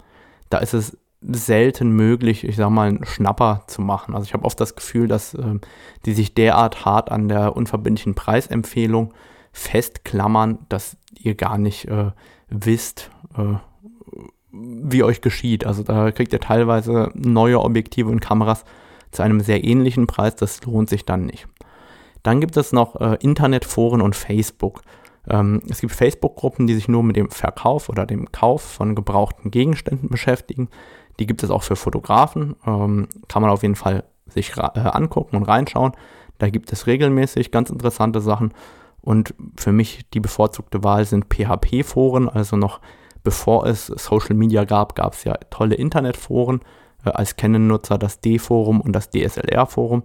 da ist es selten möglich, ich sag mal, einen Schnapper zu machen. Also ich habe oft das Gefühl, dass ähm, die sich derart hart an der unverbindlichen Preisempfehlung festklammern, dass ihr gar nicht äh, wisst, äh, wie euch geschieht. Also da kriegt ihr teilweise neue Objektive und Kameras zu einem sehr ähnlichen Preis, das lohnt sich dann nicht. Dann gibt es noch äh, Internetforen und Facebook. Ähm, es gibt Facebook-Gruppen, die sich nur mit dem Verkauf oder dem Kauf von gebrauchten Gegenständen beschäftigen. Die gibt es auch für Fotografen. Ähm, kann man auf jeden Fall sich äh, angucken und reinschauen. Da gibt es regelmäßig ganz interessante Sachen. Und für mich die bevorzugte Wahl sind PHP-Foren. Also noch bevor es Social Media gab, gab es ja tolle Internetforen. Äh, als Canon-Nutzer das D-Forum und das DSLR-Forum.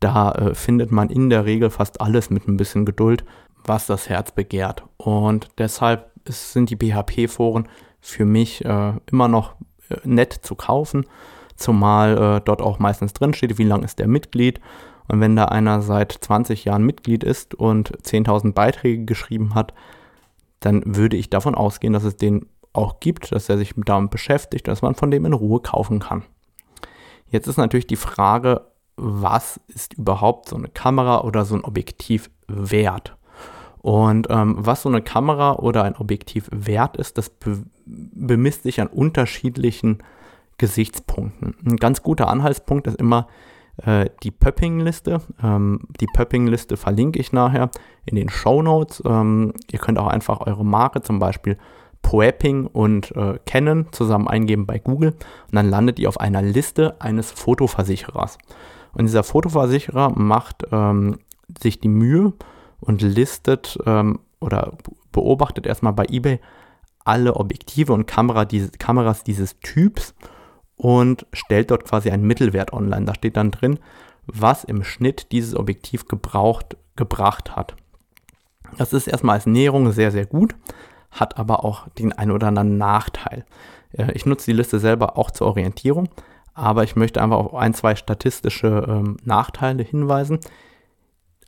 Da äh, findet man in der Regel fast alles mit ein bisschen Geduld was das Herz begehrt. Und deshalb sind die PHP-Foren für mich äh, immer noch nett zu kaufen, zumal äh, dort auch meistens drin steht, wie lang ist der Mitglied. Und wenn da einer seit 20 Jahren Mitglied ist und 10.000 Beiträge geschrieben hat, dann würde ich davon ausgehen, dass es den auch gibt, dass er sich damit beschäftigt, dass man von dem in Ruhe kaufen kann. Jetzt ist natürlich die Frage, was ist überhaupt so eine Kamera oder so ein Objektiv wert? Und ähm, was so eine Kamera oder ein Objektiv wert ist, das be bemisst sich an unterschiedlichen Gesichtspunkten. Ein ganz guter Anhaltspunkt ist immer äh, die Pöpping-Liste. Ähm, die Pöpping-Liste verlinke ich nachher in den Show Notes. Ähm, ihr könnt auch einfach eure Marke, zum Beispiel Poepping und äh, Canon, zusammen eingeben bei Google und dann landet ihr auf einer Liste eines Fotoversicherers. Und dieser Fotoversicherer macht ähm, sich die Mühe, und listet ähm, oder beobachtet erstmal bei eBay alle Objektive und Kamera, diese, Kameras dieses Typs und stellt dort quasi einen Mittelwert online. Da steht dann drin, was im Schnitt dieses Objektiv gebraucht, gebracht hat. Das ist erstmal als Näherung sehr, sehr gut, hat aber auch den einen oder anderen Nachteil. Äh, ich nutze die Liste selber auch zur Orientierung, aber ich möchte einfach auf ein, zwei statistische ähm, Nachteile hinweisen.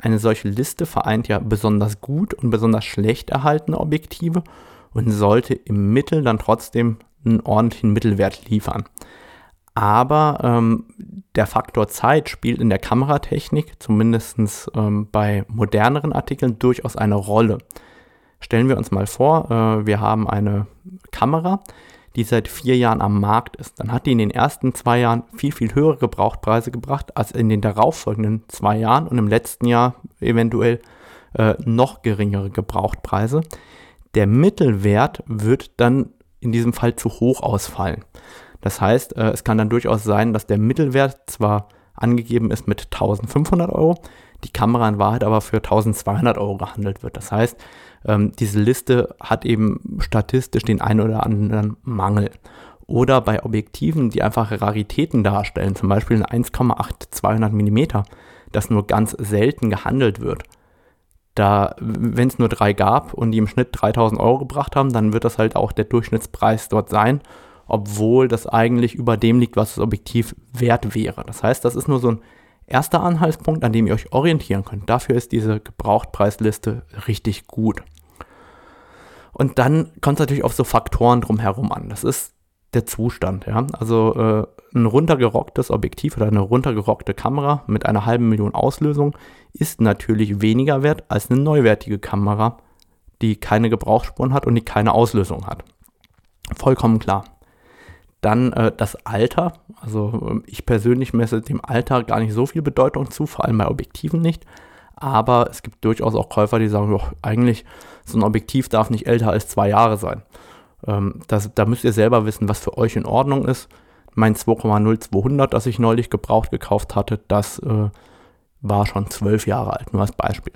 Eine solche Liste vereint ja besonders gut und besonders schlecht erhaltene Objektive und sollte im Mittel dann trotzdem einen ordentlichen Mittelwert liefern. Aber ähm, der Faktor Zeit spielt in der Kameratechnik, zumindest ähm, bei moderneren Artikeln, durchaus eine Rolle. Stellen wir uns mal vor, äh, wir haben eine Kamera, die seit vier Jahren am Markt ist. Dann hat die in den ersten zwei Jahren viel, viel höhere Gebrauchtpreise gebracht als in den darauffolgenden zwei Jahren und im letzten Jahr eventuell äh, noch geringere Gebrauchtpreise. Der Mittelwert wird dann in diesem Fall zu hoch ausfallen. Das heißt, äh, es kann dann durchaus sein, dass der Mittelwert zwar angegeben ist mit 1500 Euro, die Kamera in Wahrheit aber für 1200 Euro gehandelt wird. Das heißt, ähm, diese Liste hat eben statistisch den einen oder anderen Mangel. Oder bei Objektiven, die einfach Raritäten darstellen, zum Beispiel ein 1,8 200 mm, das nur ganz selten gehandelt wird. Da, wenn es nur drei gab und die im Schnitt 3000 Euro gebracht haben, dann wird das halt auch der Durchschnittspreis dort sein, obwohl das eigentlich über dem liegt, was das Objektiv wert wäre. Das heißt, das ist nur so ein erster Anhaltspunkt, an dem ihr euch orientieren könnt. Dafür ist diese Gebrauchtpreisliste richtig gut. Und dann kommt es natürlich auf so Faktoren drumherum an. Das ist der Zustand. Ja? Also äh, ein runtergerocktes Objektiv oder eine runtergerockte Kamera mit einer halben Million Auslösung ist natürlich weniger wert als eine neuwertige Kamera, die keine Gebrauchsspuren hat und die keine Auslösung hat. Vollkommen klar. Dann äh, das Alter. Also ähm, ich persönlich messe dem Alter gar nicht so viel Bedeutung zu, vor allem bei Objektiven nicht. Aber es gibt durchaus auch Käufer, die sagen, doch, eigentlich so ein Objektiv darf nicht älter als zwei Jahre sein. Ähm, das, da müsst ihr selber wissen, was für euch in Ordnung ist. Mein 2,0200, das ich neulich gebraucht gekauft hatte, das äh, war schon zwölf Jahre alt, nur als Beispiel.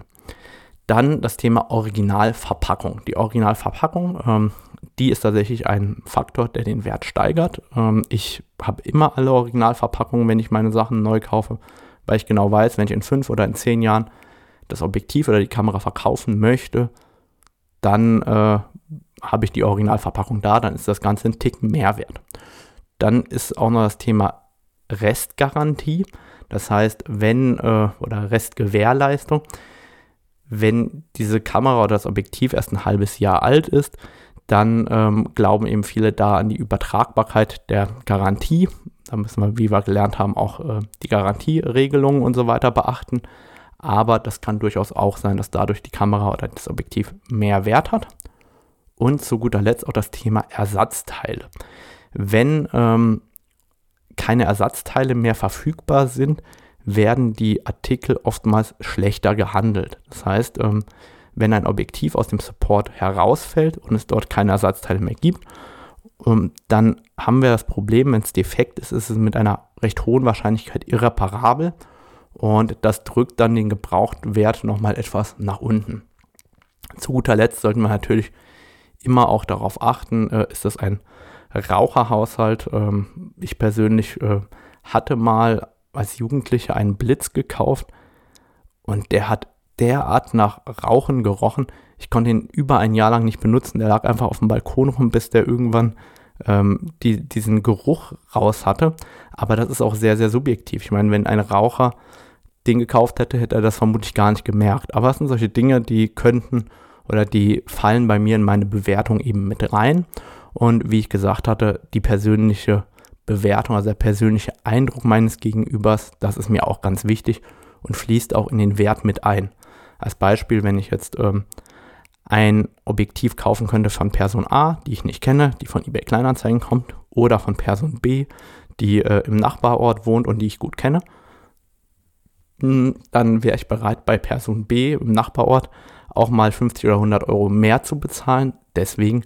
Dann das Thema Originalverpackung. Die Originalverpackung, ähm, die ist tatsächlich ein Faktor, der den Wert steigert. Ähm, ich habe immer alle Originalverpackungen, wenn ich meine Sachen neu kaufe, weil ich genau weiß, wenn ich in fünf oder in zehn Jahren das Objektiv oder die Kamera verkaufen möchte, dann äh, habe ich die Originalverpackung da, dann ist das Ganze ein Tick mehr wert. Dann ist auch noch das Thema Restgarantie. Das heißt, wenn, äh, oder Restgewährleistung, wenn diese Kamera oder das Objektiv erst ein halbes Jahr alt ist, dann ähm, glauben eben viele da an die Übertragbarkeit der Garantie. Da müssen wir, wie wir gelernt haben, auch äh, die Garantieregelungen und so weiter beachten. Aber das kann durchaus auch sein, dass dadurch die Kamera oder das Objektiv mehr Wert hat. Und zu guter Letzt auch das Thema Ersatzteile. Wenn ähm, keine Ersatzteile mehr verfügbar sind, werden die Artikel oftmals schlechter gehandelt. Das heißt, ähm, wenn ein Objektiv aus dem Support herausfällt und es dort keine Ersatzteile mehr gibt, ähm, dann haben wir das Problem, wenn es defekt ist, ist es mit einer recht hohen Wahrscheinlichkeit irreparabel und das drückt dann den gebrauchten Wert nochmal etwas nach unten. Zu guter Letzt sollten wir natürlich immer auch darauf achten, äh, ist das ein Raucherhaushalt. Ähm, ich persönlich äh, hatte mal als Jugendlicher einen Blitz gekauft und der hat derart nach Rauchen gerochen. Ich konnte ihn über ein Jahr lang nicht benutzen. Der lag einfach auf dem Balkon rum, bis der irgendwann ähm, die, diesen Geruch raus hatte. Aber das ist auch sehr, sehr subjektiv. Ich meine, wenn ein Raucher den gekauft hätte, hätte er das vermutlich gar nicht gemerkt. Aber es sind solche Dinge, die könnten oder die fallen bei mir in meine Bewertung eben mit rein. Und wie ich gesagt hatte, die persönliche Bewertung, also der persönliche Eindruck meines Gegenübers, das ist mir auch ganz wichtig und fließt auch in den Wert mit ein. Als Beispiel, wenn ich jetzt ähm, ein Objektiv kaufen könnte von Person A, die ich nicht kenne, die von eBay Kleinanzeigen kommt, oder von Person B, die äh, im Nachbarort wohnt und die ich gut kenne, hm, dann wäre ich bereit, bei Person B im Nachbarort auch mal 50 oder 100 Euro mehr zu bezahlen. Deswegen,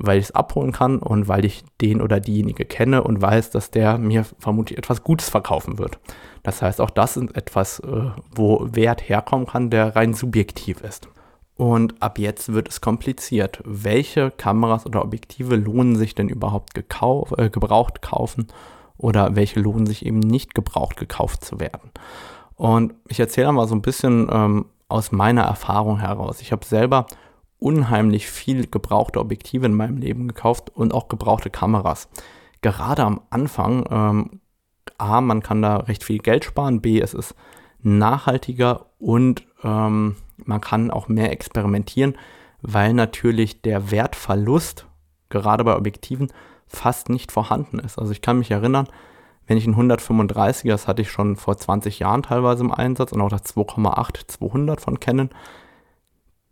weil ich es abholen kann und weil ich den oder diejenige kenne und weiß, dass der mir vermutlich etwas Gutes verkaufen wird. Das heißt, auch das ist etwas, äh, wo Wert herkommen kann, der rein subjektiv ist. Und ab jetzt wird es kompliziert. Welche Kameras oder Objektive lohnen sich denn überhaupt gekauft, äh, gebraucht kaufen oder welche lohnen sich eben nicht gebraucht gekauft zu werden? Und ich erzähle mal so ein bisschen ähm, aus meiner Erfahrung heraus. Ich habe selber unheimlich viel gebrauchte Objektive in meinem Leben gekauft und auch gebrauchte Kameras. Gerade am Anfang, ähm, A, man kann da recht viel Geld sparen, B, es ist nachhaltiger und ähm, man kann auch mehr experimentieren, weil natürlich der Wertverlust gerade bei Objektiven fast nicht vorhanden ist. Also ich kann mich erinnern, wenn ich ein 135er, das hatte ich schon vor 20 Jahren teilweise im Einsatz und auch das 2,8 200 von Canon,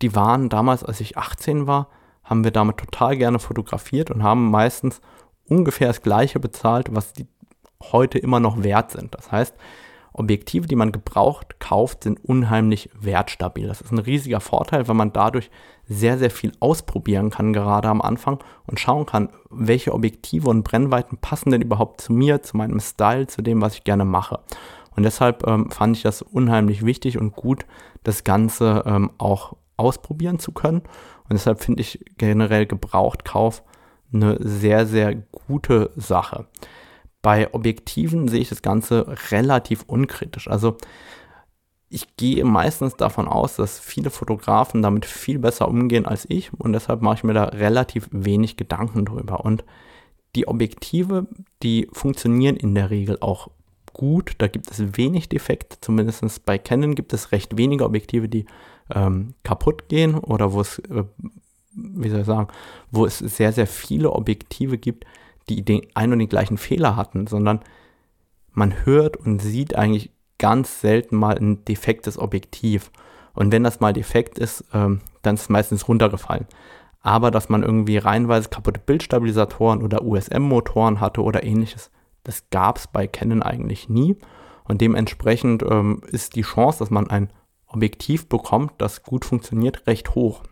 die waren damals, als ich 18 war, haben wir damit total gerne fotografiert und haben meistens ungefähr das gleiche bezahlt, was die heute immer noch wert sind. Das heißt, Objektive, die man gebraucht kauft, sind unheimlich wertstabil. Das ist ein riesiger Vorteil, weil man dadurch sehr, sehr viel ausprobieren kann, gerade am Anfang und schauen kann, welche Objektive und Brennweiten passen denn überhaupt zu mir, zu meinem Style, zu dem, was ich gerne mache. Und deshalb ähm, fand ich das unheimlich wichtig und gut, das Ganze ähm, auch ausprobieren zu können. Und deshalb finde ich generell Gebrauchtkauf eine sehr, sehr gute Sache. Bei Objektiven sehe ich das Ganze relativ unkritisch. Also ich gehe meistens davon aus, dass viele Fotografen damit viel besser umgehen als ich und deshalb mache ich mir da relativ wenig Gedanken drüber. Und die Objektive, die funktionieren in der Regel auch gut. Da gibt es wenig Defekte, zumindest bei Canon gibt es recht wenige Objektive, die ähm, kaputt gehen oder wo es, äh, wie soll ich sagen, wo es sehr, sehr viele Objektive gibt, die den ein und den gleichen Fehler hatten, sondern man hört und sieht eigentlich ganz selten mal ein defektes Objektiv. Und wenn das mal defekt ist, ähm, dann ist es meistens runtergefallen. Aber dass man irgendwie reihenweise kaputte Bildstabilisatoren oder USM-Motoren hatte oder ähnliches, das gab es bei Canon eigentlich nie. Und dementsprechend ähm, ist die Chance, dass man ein Objektiv bekommt, das gut funktioniert, recht hoch.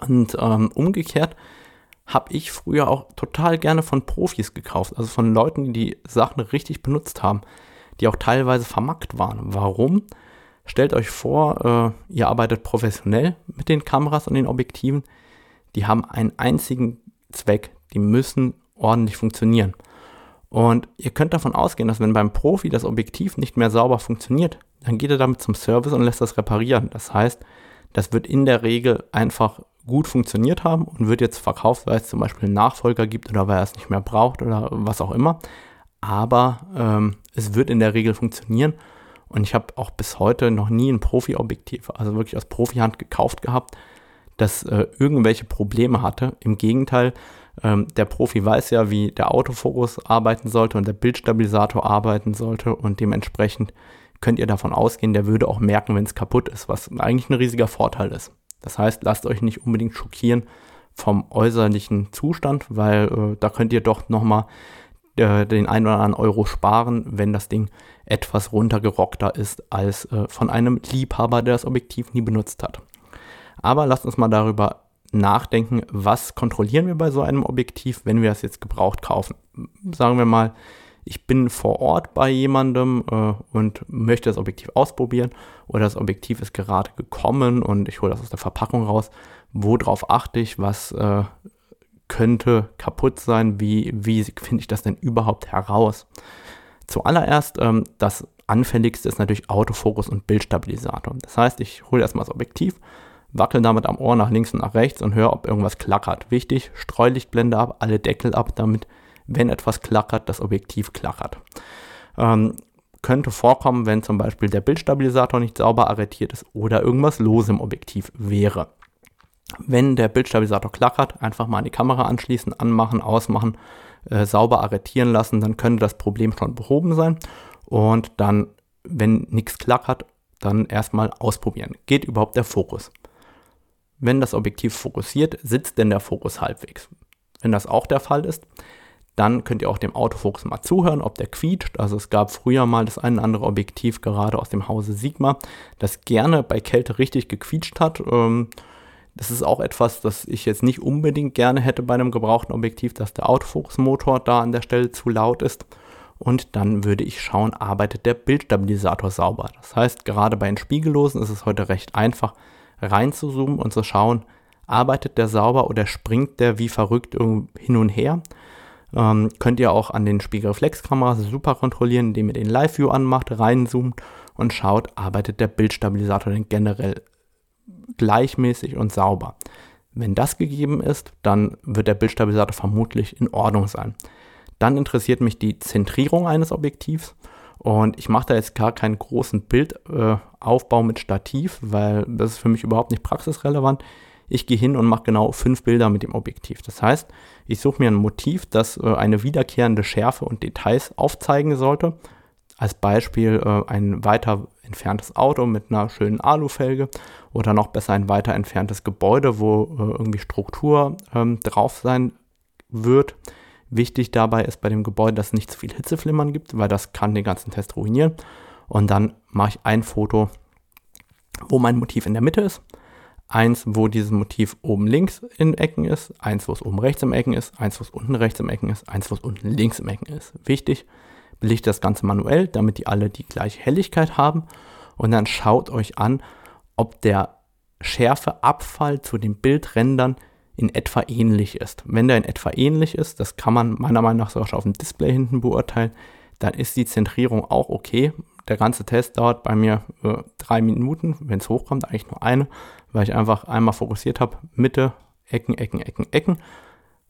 Und ähm, umgekehrt habe ich früher auch total gerne von Profis gekauft, also von Leuten, die die Sachen richtig benutzt haben, die auch teilweise vermackt waren. Warum? Stellt euch vor, äh, ihr arbeitet professionell mit den Kameras und den Objektiven. Die haben einen einzigen Zweck, die müssen ordentlich funktionieren. Und ihr könnt davon ausgehen, dass wenn beim Profi das Objektiv nicht mehr sauber funktioniert, dann geht er damit zum Service und lässt das reparieren. Das heißt, das wird in der Regel einfach gut funktioniert haben und wird jetzt verkauft, weil es zum Beispiel einen Nachfolger gibt oder weil er es nicht mehr braucht oder was auch immer. Aber ähm, es wird in der Regel funktionieren. Und ich habe auch bis heute noch nie ein Profi-Objektiv, also wirklich aus Profihand gekauft gehabt, das äh, irgendwelche Probleme hatte. Im Gegenteil, ähm, der Profi weiß ja, wie der Autofokus arbeiten sollte und der Bildstabilisator arbeiten sollte und dementsprechend könnt ihr davon ausgehen, der würde auch merken, wenn es kaputt ist, was eigentlich ein riesiger Vorteil ist. Das heißt, lasst euch nicht unbedingt schockieren vom äußerlichen Zustand, weil äh, da könnt ihr doch nochmal äh, den einen oder anderen Euro sparen, wenn das Ding etwas runtergerockter ist als äh, von einem Liebhaber, der das Objektiv nie benutzt hat. Aber lasst uns mal darüber nachdenken, was kontrollieren wir bei so einem Objektiv, wenn wir es jetzt gebraucht kaufen. Sagen wir mal, ich bin vor Ort bei jemandem äh, und möchte das Objektiv ausprobieren oder das Objektiv ist gerade gekommen und ich hole das aus der Verpackung raus. Worauf achte ich? Was äh, könnte kaputt sein? Wie, wie finde ich das denn überhaupt heraus? Zuallererst, ähm, das anfälligste ist natürlich Autofokus und Bildstabilisator. Das heißt, ich hole erstmal das Objektiv, wackel damit am Ohr nach links und nach rechts und höre, ob irgendwas klackert. Wichtig, Streulichtblende ab, alle Deckel ab, damit wenn etwas klackert, das Objektiv klackert. Ähm, könnte vorkommen, wenn zum Beispiel der Bildstabilisator nicht sauber arretiert ist oder irgendwas los im Objektiv wäre. Wenn der Bildstabilisator klackert, einfach mal an die Kamera anschließen, anmachen, ausmachen, äh, sauber arretieren lassen, dann könnte das Problem schon behoben sein. Und dann, wenn nichts klackert, dann erstmal ausprobieren. Geht überhaupt der Fokus? Wenn das Objektiv fokussiert, sitzt denn der Fokus halbwegs? Wenn das auch der Fall ist, dann könnt ihr auch dem Autofokus mal zuhören, ob der quietscht. Also es gab früher mal das ein oder andere Objektiv, gerade aus dem Hause Sigma, das gerne bei Kälte richtig gequietscht hat. Ähm, das ist auch etwas, das ich jetzt nicht unbedingt gerne hätte bei einem gebrauchten Objektiv, dass der Autofokusmotor da an der Stelle zu laut ist. Und dann würde ich schauen, arbeitet der Bildstabilisator sauber. Das heißt, gerade bei den Spiegellosen ist es heute recht einfach reinzuzoomen und zu schauen, arbeitet der sauber oder springt der wie verrückt hin und her. Ähm, könnt ihr auch an den Spiegelreflexkameras super kontrollieren, indem ihr den Live-View anmacht, reinzoomt und schaut, arbeitet der Bildstabilisator denn generell gleichmäßig und sauber. Wenn das gegeben ist, dann wird der Bildstabilisator vermutlich in Ordnung sein. Dann interessiert mich die Zentrierung eines Objektivs und ich mache da jetzt gar keinen großen Bildaufbau äh, mit Stativ, weil das ist für mich überhaupt nicht praxisrelevant ich gehe hin und mache genau fünf Bilder mit dem Objektiv. Das heißt, ich suche mir ein Motiv, das äh, eine wiederkehrende Schärfe und Details aufzeigen sollte. Als Beispiel äh, ein weiter entferntes Auto mit einer schönen Alufelge oder noch besser ein weiter entferntes Gebäude, wo äh, irgendwie Struktur ähm, drauf sein wird. Wichtig dabei ist bei dem Gebäude, dass es nicht zu viel Hitzeflimmern gibt, weil das kann den ganzen Test ruinieren. Und dann mache ich ein Foto, wo mein Motiv in der Mitte ist, eins, wo dieses Motiv oben links in Ecken ist, eins, wo es oben rechts im Ecken ist, eins, wo es unten rechts im Ecken ist, eins, wo es unten links im Ecken ist. Wichtig, belichte das Ganze manuell, damit die alle die gleiche Helligkeit haben. Und dann schaut euch an, ob der Schärfeabfall zu den Bildrändern in etwa ähnlich ist. Wenn der in etwa ähnlich ist, das kann man meiner Meinung nach sogar schon auf dem Display hinten beurteilen, dann ist die Zentrierung auch okay. Der ganze Test dauert bei mir äh, drei Minuten, wenn es hochkommt, eigentlich nur eine, weil ich einfach einmal fokussiert habe, Mitte, Ecken, Ecken, Ecken, Ecken.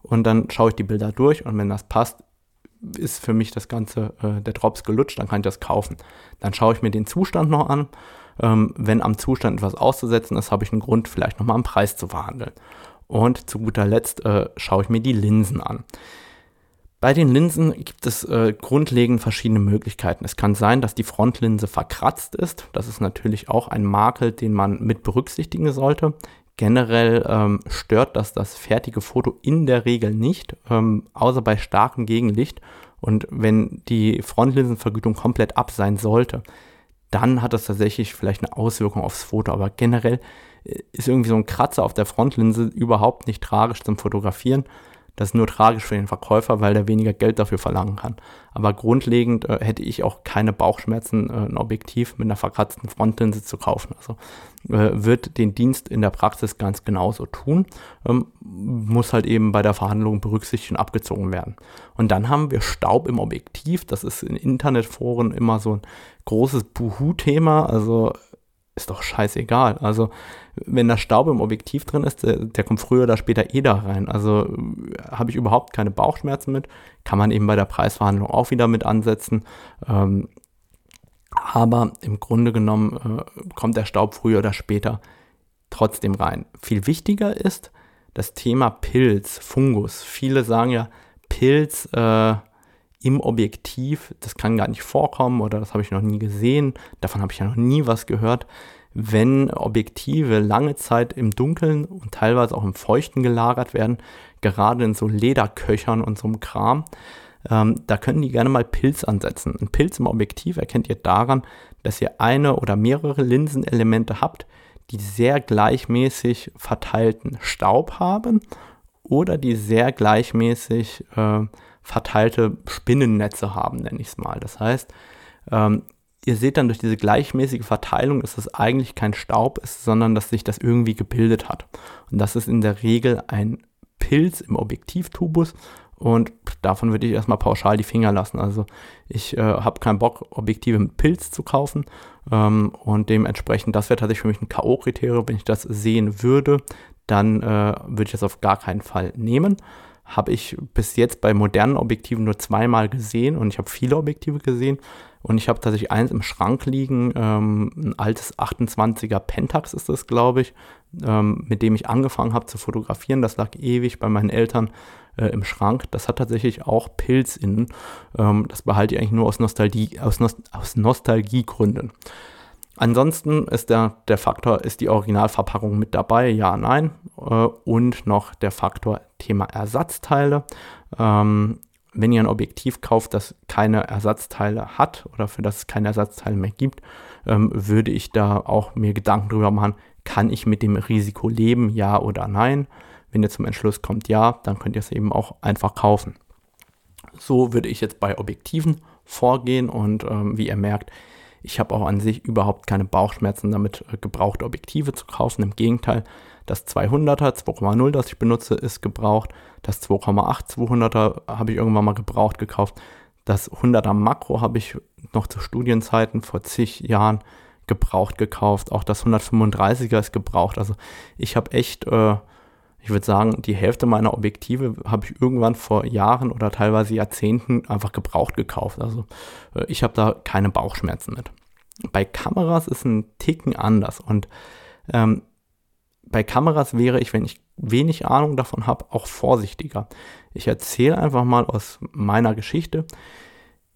Und dann schaue ich die Bilder durch und wenn das passt, ist für mich das Ganze, äh, der Drops gelutscht, dann kann ich das kaufen. Dann schaue ich mir den Zustand noch an. Ähm, wenn am Zustand etwas auszusetzen ist, habe ich einen Grund, vielleicht nochmal am Preis zu verhandeln. Und zu guter Letzt äh, schaue ich mir die Linsen an. Bei den Linsen gibt es äh, grundlegend verschiedene Möglichkeiten. Es kann sein, dass die Frontlinse verkratzt ist. Das ist natürlich auch ein Makel, den man mit berücksichtigen sollte. Generell ähm, stört das das fertige Foto in der Regel nicht, ähm, außer bei starkem Gegenlicht. Und wenn die Frontlinsenvergütung komplett ab sein sollte, dann hat das tatsächlich vielleicht eine Auswirkung aufs Foto. Aber generell äh, ist irgendwie so ein Kratzer auf der Frontlinse überhaupt nicht tragisch zum Fotografieren. Das ist nur tragisch für den Verkäufer, weil der weniger Geld dafür verlangen kann. Aber grundlegend äh, hätte ich auch keine Bauchschmerzen, äh, ein Objektiv mit einer verkratzten Frontlinse zu kaufen. Also äh, wird den Dienst in der Praxis ganz genauso tun, ähm, muss halt eben bei der Verhandlung berücksichtigt und abgezogen werden. Und dann haben wir Staub im Objektiv. Das ist in Internetforen immer so ein großes Buhu-Thema. Also ist doch scheißegal. Also, wenn da Staub im Objektiv drin ist, der, der kommt früher oder später eh da rein. Also habe ich überhaupt keine Bauchschmerzen mit. Kann man eben bei der Preisverhandlung auch wieder mit ansetzen. Ähm, aber im Grunde genommen äh, kommt der Staub früher oder später trotzdem rein. Viel wichtiger ist das Thema Pilz, Fungus. Viele sagen ja, Pilz äh, im Objektiv, das kann gar nicht vorkommen oder das habe ich noch nie gesehen, davon habe ich ja noch nie was gehört. Wenn Objektive lange Zeit im Dunkeln und teilweise auch im Feuchten gelagert werden, gerade in so Lederköchern und so einem Kram, ähm, da können die gerne mal Pilz ansetzen. Ein Pilz im Objektiv erkennt ihr daran, dass ihr eine oder mehrere Linsenelemente habt, die sehr gleichmäßig verteilten Staub haben oder die sehr gleichmäßig äh, verteilte Spinnennetze haben, nenne ich es mal. Das heißt, ähm, ihr seht dann durch diese gleichmäßige Verteilung, dass es eigentlich kein Staub ist, sondern dass sich das irgendwie gebildet hat. Und das ist in der Regel ein Pilz im Objektivtubus und davon würde ich erstmal pauschal die Finger lassen. Also ich äh, habe keinen Bock, Objektive mit Pilz zu kaufen. Ähm, und dementsprechend, das wäre tatsächlich für mich ein K.O.-Kriterium. Wenn ich das sehen würde, dann äh, würde ich das auf gar keinen Fall nehmen habe ich bis jetzt bei modernen Objektiven nur zweimal gesehen und ich habe viele Objektive gesehen und ich habe tatsächlich eins im Schrank liegen, ähm, ein altes 28er Pentax ist das, glaube ich, ähm, mit dem ich angefangen habe zu fotografieren. Das lag ewig bei meinen Eltern äh, im Schrank. Das hat tatsächlich auch Pilz innen. Ähm, das behalte ich eigentlich nur aus, Nostalgie, aus, Nost aus Nostalgiegründen. Ansonsten ist der, der Faktor, ist die Originalverpackung mit dabei? Ja, nein. Äh, und noch der Faktor Thema Ersatzteile. Ähm, wenn ihr ein Objektiv kauft, das keine Ersatzteile hat oder für das es keine Ersatzteile mehr gibt, ähm, würde ich da auch mir Gedanken drüber machen, kann ich mit dem Risiko leben, ja oder nein. Wenn ihr zum Entschluss kommt, ja, dann könnt ihr es eben auch einfach kaufen. So würde ich jetzt bei Objektiven vorgehen und ähm, wie ihr merkt, ich habe auch an sich überhaupt keine Bauchschmerzen damit, äh, gebrauchte Objektive zu kaufen. Im Gegenteil, das 200er, 2,0, das ich benutze, ist gebraucht. Das 2,8 200er habe ich irgendwann mal gebraucht gekauft. Das 100er Makro habe ich noch zu Studienzeiten vor zig Jahren gebraucht gekauft. Auch das 135er ist gebraucht. Also ich habe echt, äh, ich würde sagen, die Hälfte meiner Objektive habe ich irgendwann vor Jahren oder teilweise Jahrzehnten einfach gebraucht gekauft. Also äh, ich habe da keine Bauchschmerzen mit. Bei Kameras ist ein Ticken anders und ähm, bei Kameras wäre ich, wenn ich wenig Ahnung davon habe, auch vorsichtiger. Ich erzähle einfach mal aus meiner Geschichte.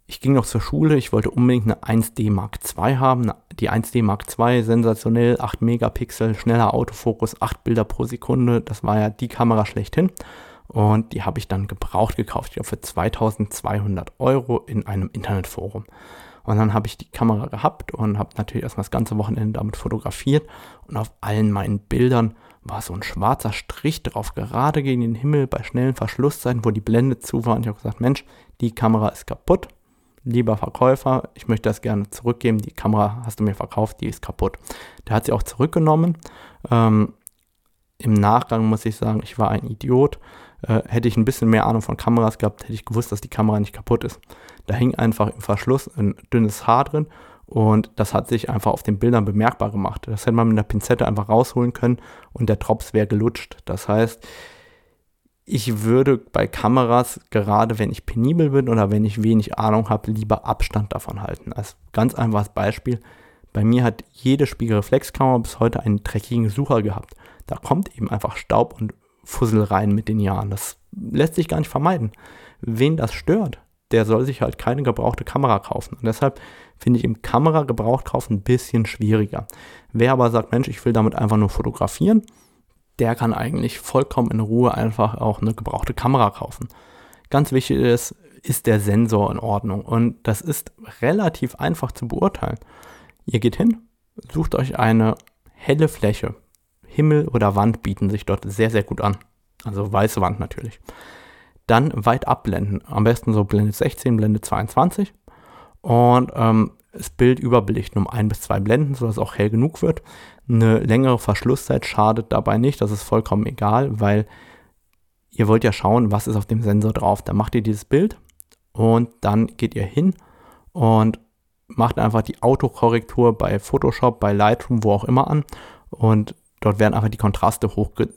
Ich ging noch zur Schule, ich wollte unbedingt eine 1D Mark II haben. Die 1D Mark II, sensationell, 8 Megapixel, schneller Autofokus, 8 Bilder pro Sekunde. Das war ja die Kamera schlechthin. Und die habe ich dann gebraucht gekauft, ich glaube für 2200 Euro in einem Internetforum. Und dann habe ich die Kamera gehabt und habe natürlich erstmal das ganze Wochenende damit fotografiert. Und auf allen meinen Bildern war so ein schwarzer Strich drauf, gerade gegen den Himmel bei schnellen Verschlusszeiten, wo die Blende zu war. Und ich habe gesagt, Mensch, die Kamera ist kaputt. Lieber Verkäufer, ich möchte das gerne zurückgeben. Die Kamera hast du mir verkauft, die ist kaputt. Der hat sie auch zurückgenommen. Ähm, Im Nachgang muss ich sagen, ich war ein Idiot. Äh, hätte ich ein bisschen mehr Ahnung von Kameras gehabt, hätte ich gewusst, dass die Kamera nicht kaputt ist. Da hing einfach im Verschluss ein dünnes Haar drin und das hat sich einfach auf den Bildern bemerkbar gemacht. Das hätte man mit einer Pinzette einfach rausholen können und der Drops wäre gelutscht. Das heißt, ich würde bei Kameras, gerade wenn ich penibel bin oder wenn ich wenig Ahnung habe, lieber Abstand davon halten. Als ganz einfaches Beispiel, bei mir hat jede Spiegelreflexkamera bis heute einen dreckigen Sucher gehabt. Da kommt eben einfach Staub und Fussel rein mit den Jahren. Das lässt sich gar nicht vermeiden. Wen das stört, der soll sich halt keine gebrauchte Kamera kaufen. Und deshalb finde ich im Kamera gebraucht kaufen ein bisschen schwieriger. Wer aber sagt, Mensch, ich will damit einfach nur fotografieren, der kann eigentlich vollkommen in Ruhe einfach auch eine gebrauchte Kamera kaufen. Ganz wichtig ist, ist der Sensor in Ordnung? Und das ist relativ einfach zu beurteilen. Ihr geht hin, sucht euch eine helle Fläche. Himmel oder Wand bieten sich dort sehr, sehr gut an. Also weiße Wand natürlich. Dann weit abblenden. Am besten so Blende 16, Blende 22. Und ähm, das Bild überbelichten um ein bis zwei Blenden, sodass es auch hell genug wird. Eine längere Verschlusszeit schadet dabei nicht. Das ist vollkommen egal, weil ihr wollt ja schauen, was ist auf dem Sensor drauf. Dann macht ihr dieses Bild und dann geht ihr hin und macht einfach die Autokorrektur bei Photoshop, bei Lightroom, wo auch immer an und dort werden einfach die Kontraste hochge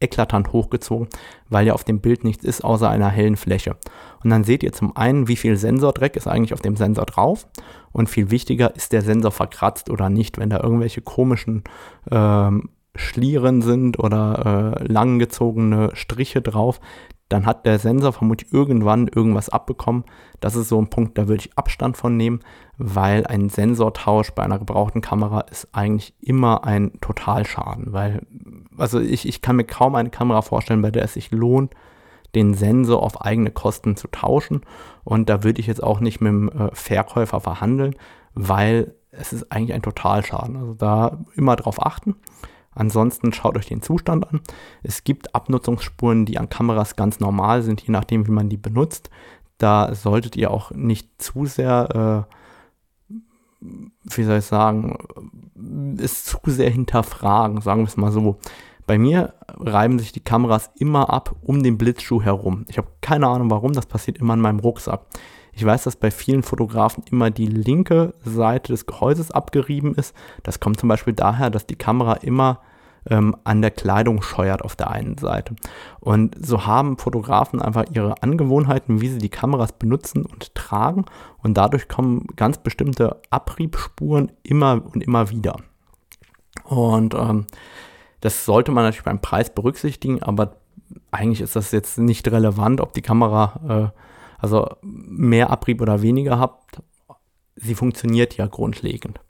eklatant hochgezogen, weil ja auf dem Bild nichts ist außer einer hellen Fläche. Und dann seht ihr zum einen, wie viel Sensordreck ist eigentlich auf dem Sensor drauf und viel wichtiger, ist der Sensor verkratzt oder nicht, wenn da irgendwelche komischen ähm, Schlieren sind oder äh, langgezogene Striche drauf, dann hat der Sensor vermutlich irgendwann irgendwas abbekommen. Das ist so ein Punkt, da würde ich Abstand von nehmen, weil ein Sensortausch bei einer gebrauchten Kamera ist eigentlich immer ein Totalschaden, weil, also ich, ich kann mir kaum eine Kamera vorstellen, bei der es sich lohnt, den Sensor auf eigene Kosten zu tauschen. Und da würde ich jetzt auch nicht mit dem äh, Verkäufer verhandeln, weil es ist eigentlich ein Totalschaden. Also da immer drauf achten. Ansonsten schaut euch den Zustand an. Es gibt Abnutzungsspuren, die an Kameras ganz normal sind, je nachdem, wie man die benutzt. Da solltet ihr auch nicht zu sehr, äh, wie soll ich sagen, es zu sehr hinterfragen, sagen wir es mal so. Bei mir reiben sich die Kameras immer ab um den Blitzschuh herum. Ich habe keine Ahnung warum, das passiert immer in meinem Rucksack. Ich weiß, dass bei vielen Fotografen immer die linke Seite des Gehäuses abgerieben ist. Das kommt zum Beispiel daher, dass die Kamera immer ähm, an der Kleidung scheuert auf der einen Seite. Und so haben Fotografen einfach ihre Angewohnheiten, wie sie die Kameras benutzen und tragen. Und dadurch kommen ganz bestimmte Abriebspuren immer und immer wieder. Und ähm, das sollte man natürlich beim Preis berücksichtigen, aber eigentlich ist das jetzt nicht relevant, ob die Kamera äh, also mehr Abrieb oder weniger habt, sie funktioniert ja grundlegend.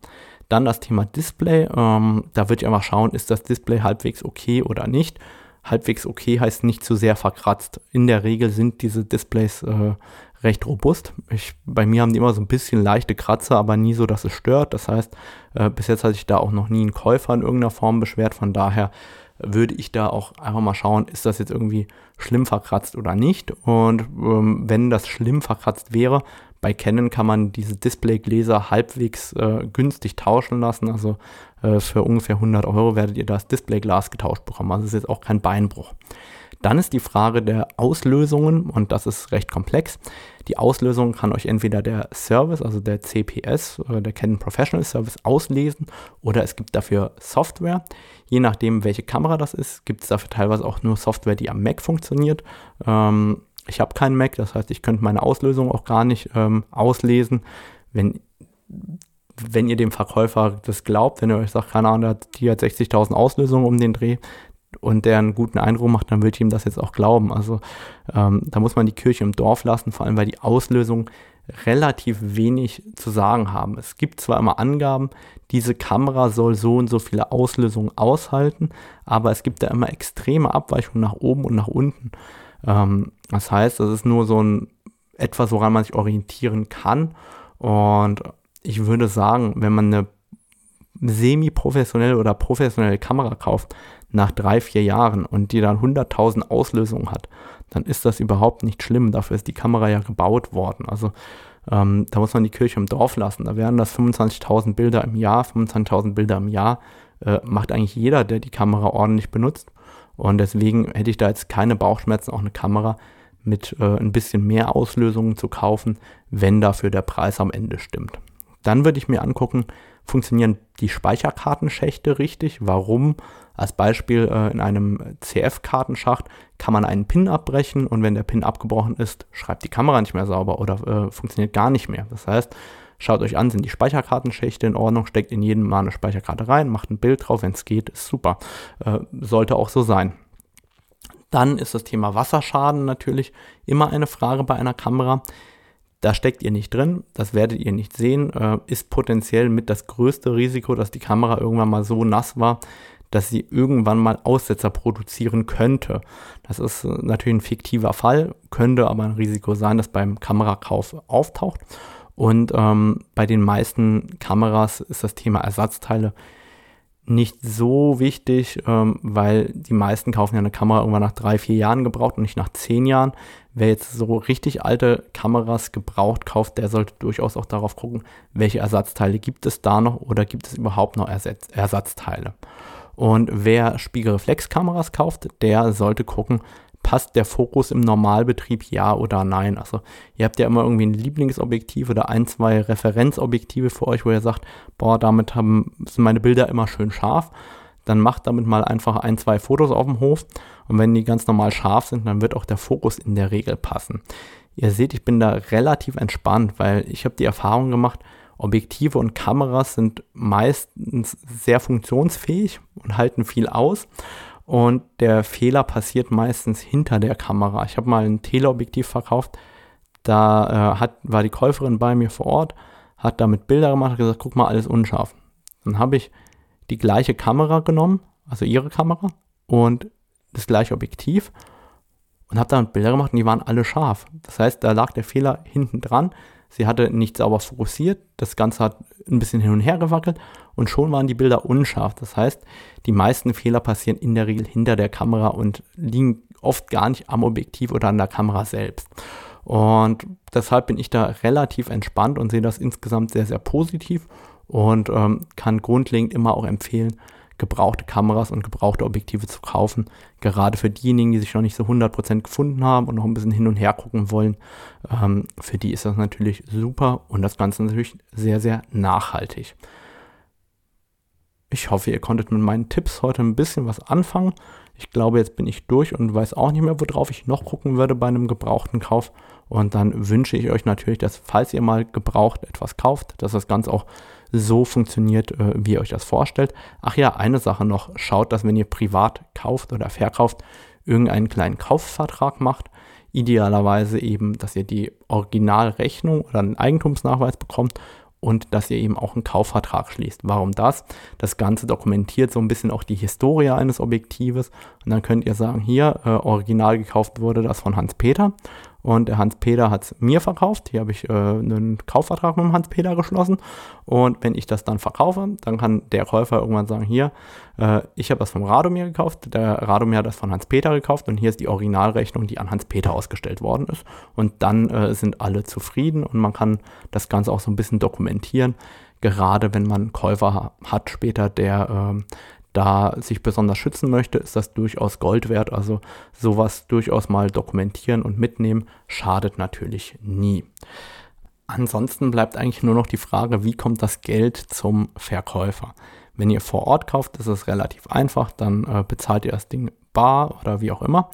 Dann das Thema Display. Ähm, da würde ich einfach schauen, ist das Display halbwegs okay oder nicht. Halbwegs okay heißt nicht zu sehr verkratzt. In der Regel sind diese Displays äh, recht robust. Ich, bei mir haben die immer so ein bisschen leichte Kratzer, aber nie so, dass es stört. Das heißt, äh, bis jetzt hatte ich da auch noch nie einen Käufer in irgendeiner Form beschwert. Von daher würde ich da auch einfach mal schauen, ist das jetzt irgendwie schlimm verkratzt oder nicht. Und ähm, wenn das schlimm verkratzt wäre, bei Canon kann man diese Displaygläser halbwegs äh, günstig tauschen lassen. Also äh, für ungefähr 100 Euro werdet ihr das Displayglas getauscht bekommen. Also ist jetzt auch kein Beinbruch. Dann ist die Frage der Auslösungen und das ist recht komplex. Die Auslösung kann euch entweder der Service, also der CPS, der Canon Professional Service auslesen oder es gibt dafür Software. Je nachdem, welche Kamera das ist, gibt es dafür teilweise auch nur Software, die am Mac funktioniert. Ähm, ich habe keinen Mac, das heißt, ich könnte meine Auslösung auch gar nicht ähm, auslesen. Wenn, wenn ihr dem Verkäufer das glaubt, wenn ihr euch sagt, keine Ahnung, die hat 60.000 Auslösungen um den Dreh, und der einen guten Eindruck macht, dann würde ich ihm das jetzt auch glauben. Also ähm, da muss man die Kirche im Dorf lassen, vor allem weil die Auslösung relativ wenig zu sagen haben. Es gibt zwar immer Angaben, diese Kamera soll so und so viele Auslösungen aushalten, aber es gibt da immer extreme Abweichungen nach oben und nach unten. Ähm, das heißt, das ist nur so ein etwas, woran man sich orientieren kann. Und ich würde sagen, wenn man eine semi-professionelle oder professionelle Kamera kauft, nach drei, vier Jahren und die dann 100.000 Auslösungen hat, dann ist das überhaupt nicht schlimm. Dafür ist die Kamera ja gebaut worden. Also ähm, da muss man die Kirche im Dorf lassen. Da wären das 25.000 Bilder im Jahr, 25.000 Bilder im Jahr. Äh, macht eigentlich jeder, der die Kamera ordentlich benutzt. Und deswegen hätte ich da jetzt keine Bauchschmerzen, auch eine Kamera mit äh, ein bisschen mehr Auslösungen zu kaufen, wenn dafür der Preis am Ende stimmt. Dann würde ich mir angucken, funktionieren die Speicherkartenschächte richtig? Warum? Als Beispiel äh, in einem CF-Kartenschacht kann man einen Pin abbrechen und wenn der Pin abgebrochen ist, schreibt die Kamera nicht mehr sauber oder äh, funktioniert gar nicht mehr. Das heißt, schaut euch an, sind die Speicherkartenschächte in Ordnung, steckt in jedem Mal eine Speicherkarte rein, macht ein Bild drauf, wenn es geht, ist super. Äh, sollte auch so sein. Dann ist das Thema Wasserschaden natürlich immer eine Frage bei einer Kamera. Da steckt ihr nicht drin, das werdet ihr nicht sehen, äh, ist potenziell mit das größte Risiko, dass die Kamera irgendwann mal so nass war, dass sie irgendwann mal Aussetzer produzieren könnte. Das ist äh, natürlich ein fiktiver Fall, könnte aber ein Risiko sein, das beim Kamerakauf auftaucht. Und ähm, bei den meisten Kameras ist das Thema Ersatzteile nicht so wichtig, ähm, weil die meisten kaufen ja eine Kamera irgendwann nach drei, vier Jahren gebraucht und nicht nach zehn Jahren. Wer jetzt so richtig alte Kameras gebraucht kauft, der sollte durchaus auch darauf gucken, welche Ersatzteile gibt es da noch oder gibt es überhaupt noch Ersatz Ersatzteile. Und wer Spiegelreflexkameras kauft, der sollte gucken, passt der Fokus im Normalbetrieb ja oder nein. Also ihr habt ja immer irgendwie ein Lieblingsobjektiv oder ein, zwei Referenzobjektive für euch, wo ihr sagt, boah, damit haben, sind meine Bilder immer schön scharf. Dann macht damit mal einfach ein, zwei Fotos auf dem Hof und wenn die ganz normal scharf sind, dann wird auch der Fokus in der Regel passen. Ihr seht, ich bin da relativ entspannt, weil ich habe die Erfahrung gemacht, Objektive und Kameras sind meistens sehr funktionsfähig und halten viel aus und der Fehler passiert meistens hinter der Kamera. Ich habe mal ein Teleobjektiv verkauft, da äh, hat, war die Käuferin bei mir vor Ort, hat damit Bilder gemacht und gesagt, guck mal, alles unscharf. Dann habe ich die gleiche Kamera genommen, also ihre Kamera und das gleiche Objektiv und habe damit Bilder gemacht und die waren alle scharf. Das heißt, da lag der Fehler hinten dran. Sie hatte nicht sauber fokussiert, das Ganze hat ein bisschen hin und her gewackelt und schon waren die Bilder unscharf. Das heißt, die meisten Fehler passieren in der Regel hinter der Kamera und liegen oft gar nicht am Objektiv oder an der Kamera selbst. Und deshalb bin ich da relativ entspannt und sehe das insgesamt sehr, sehr positiv und ähm, kann grundlegend immer auch empfehlen, gebrauchte Kameras und gebrauchte Objektive zu kaufen. Gerade für diejenigen, die sich noch nicht so 100% gefunden haben und noch ein bisschen hin und her gucken wollen, ähm, für die ist das natürlich super und das Ganze natürlich sehr, sehr nachhaltig. Ich hoffe, ihr konntet mit meinen Tipps heute ein bisschen was anfangen. Ich glaube, jetzt bin ich durch und weiß auch nicht mehr, worauf ich noch gucken würde bei einem gebrauchten Kauf. Und dann wünsche ich euch natürlich, dass falls ihr mal gebraucht etwas kauft, dass das Ganze auch so funktioniert, äh, wie ihr euch das vorstellt. Ach ja, eine Sache noch. Schaut, dass wenn ihr privat kauft oder verkauft, irgendeinen kleinen Kaufvertrag macht. Idealerweise eben, dass ihr die Originalrechnung oder einen Eigentumsnachweis bekommt und dass ihr eben auch einen Kaufvertrag schließt. Warum das? Das Ganze dokumentiert so ein bisschen auch die Historie eines Objektives und dann könnt ihr sagen, hier, äh, original gekauft wurde das von Hans-Peter und der Hans-Peter hat es mir verkauft. Hier habe ich äh, einen Kaufvertrag mit dem Hans-Peter geschlossen. Und wenn ich das dann verkaufe, dann kann der Käufer irgendwann sagen, hier, äh, ich habe das vom Radomir gekauft, der Radomir hat das von Hans-Peter gekauft und hier ist die Originalrechnung, die an Hans-Peter ausgestellt worden ist. Und dann äh, sind alle zufrieden und man kann das Ganze auch so ein bisschen dokumentieren. Gerade wenn man einen Käufer hat später, der ähm, da sich besonders schützen möchte, ist das durchaus Gold wert. Also sowas durchaus mal dokumentieren und mitnehmen schadet natürlich nie. Ansonsten bleibt eigentlich nur noch die Frage, wie kommt das Geld zum Verkäufer? Wenn ihr vor Ort kauft, ist es relativ einfach, dann äh, bezahlt ihr das Ding bar oder wie auch immer.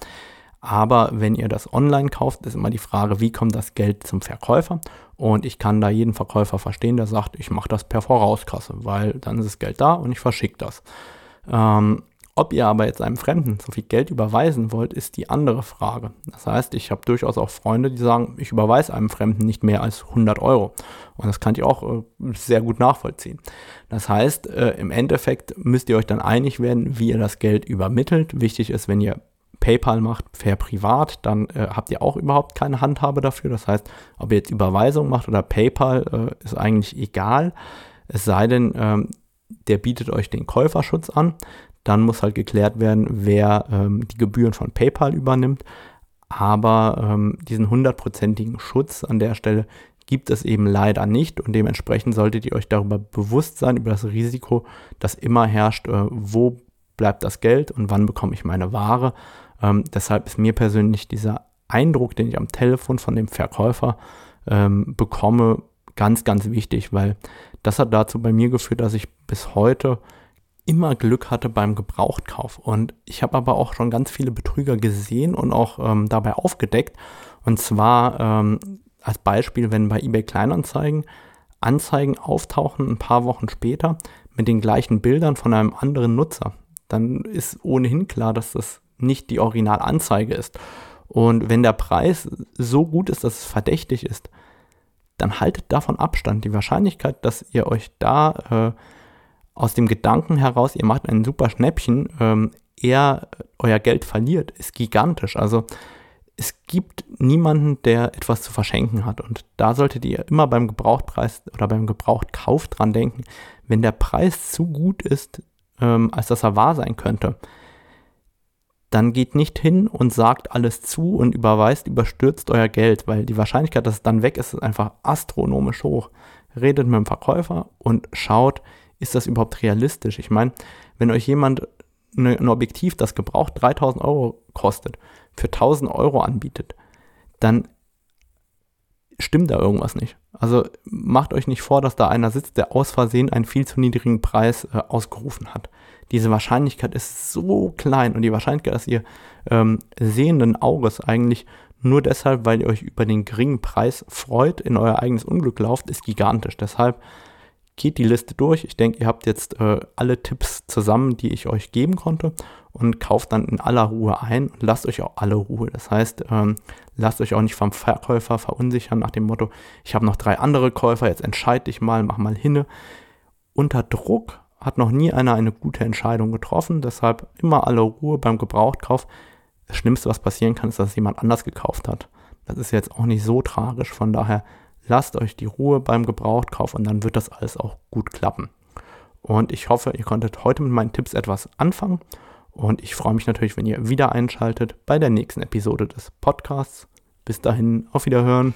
Aber wenn ihr das online kauft, ist immer die Frage, wie kommt das Geld zum Verkäufer? Und ich kann da jeden Verkäufer verstehen, der sagt, ich mache das per Vorauskasse, weil dann ist das Geld da und ich verschicke das. Ähm, Ob ihr aber jetzt einem Fremden so viel Geld überweisen wollt, ist die andere Frage. Das heißt, ich habe durchaus auch Freunde, die sagen, ich überweise einem Fremden nicht mehr als 100 Euro. Und das kann ich auch äh, sehr gut nachvollziehen. Das heißt, äh, im Endeffekt müsst ihr euch dann einig werden, wie ihr das Geld übermittelt. Wichtig ist, wenn ihr PayPal macht, fair privat, dann äh, habt ihr auch überhaupt keine Handhabe dafür. Das heißt, ob ihr jetzt Überweisung macht oder PayPal, äh, ist eigentlich egal. Es sei denn, ähm, der bietet euch den Käuferschutz an. Dann muss halt geklärt werden, wer ähm, die Gebühren von PayPal übernimmt. Aber ähm, diesen hundertprozentigen Schutz an der Stelle gibt es eben leider nicht und dementsprechend solltet ihr euch darüber bewusst sein, über das Risiko, das immer herrscht, äh, wo bleibt das Geld und wann bekomme ich meine Ware. Ähm, deshalb ist mir persönlich dieser Eindruck, den ich am Telefon von dem Verkäufer ähm, bekomme, ganz, ganz wichtig, weil das hat dazu bei mir geführt, dass ich bis heute immer Glück hatte beim Gebrauchtkauf. Und ich habe aber auch schon ganz viele Betrüger gesehen und auch ähm, dabei aufgedeckt. Und zwar ähm, als Beispiel, wenn bei eBay Kleinanzeigen Anzeigen auftauchen ein paar Wochen später mit den gleichen Bildern von einem anderen Nutzer, dann ist ohnehin klar, dass das nicht die Originalanzeige ist. Und wenn der Preis so gut ist, dass es verdächtig ist, dann haltet davon Abstand. Die Wahrscheinlichkeit, dass ihr euch da äh, aus dem Gedanken heraus, ihr macht ein super Schnäppchen, ähm, eher euer Geld verliert, ist gigantisch. Also es gibt niemanden, der etwas zu verschenken hat. Und da solltet ihr immer beim Gebrauchtpreis oder beim Gebrauchtkauf dran denken, wenn der Preis zu gut ist, ähm, als dass er wahr sein könnte, dann geht nicht hin und sagt alles zu und überweist, überstürzt euer Geld, weil die Wahrscheinlichkeit, dass es dann weg ist, ist einfach astronomisch hoch. Redet mit dem Verkäufer und schaut, ist das überhaupt realistisch? Ich meine, wenn euch jemand eine, ein Objektiv, das gebraucht 3000 Euro kostet, für 1000 Euro anbietet, dann stimmt da irgendwas nicht. Also macht euch nicht vor, dass da einer sitzt, der aus Versehen einen viel zu niedrigen Preis äh, ausgerufen hat. Diese Wahrscheinlichkeit ist so klein und die Wahrscheinlichkeit, dass ihr ähm, sehenden Auges eigentlich nur deshalb, weil ihr euch über den geringen Preis freut, in euer eigenes Unglück lauft, ist gigantisch. Deshalb geht die Liste durch. Ich denke, ihr habt jetzt äh, alle Tipps zusammen, die ich euch geben konnte und kauft dann in aller Ruhe ein und lasst euch auch alle Ruhe. Das heißt, ähm, lasst euch auch nicht vom Verkäufer verunsichern nach dem Motto, ich habe noch drei andere Käufer, jetzt entscheide dich mal, mach mal hinne. Unter Druck hat noch nie einer eine gute Entscheidung getroffen, deshalb immer alle Ruhe beim Gebrauchtkauf. Das Schlimmste, was passieren kann, ist, dass jemand anders gekauft hat. Das ist jetzt auch nicht so tragisch, von daher lasst euch die Ruhe beim Gebrauchtkauf und dann wird das alles auch gut klappen. Und ich hoffe, ihr konntet heute mit meinen Tipps etwas anfangen. Und ich freue mich natürlich, wenn ihr wieder einschaltet bei der nächsten Episode des Podcasts. Bis dahin, auf Wiederhören.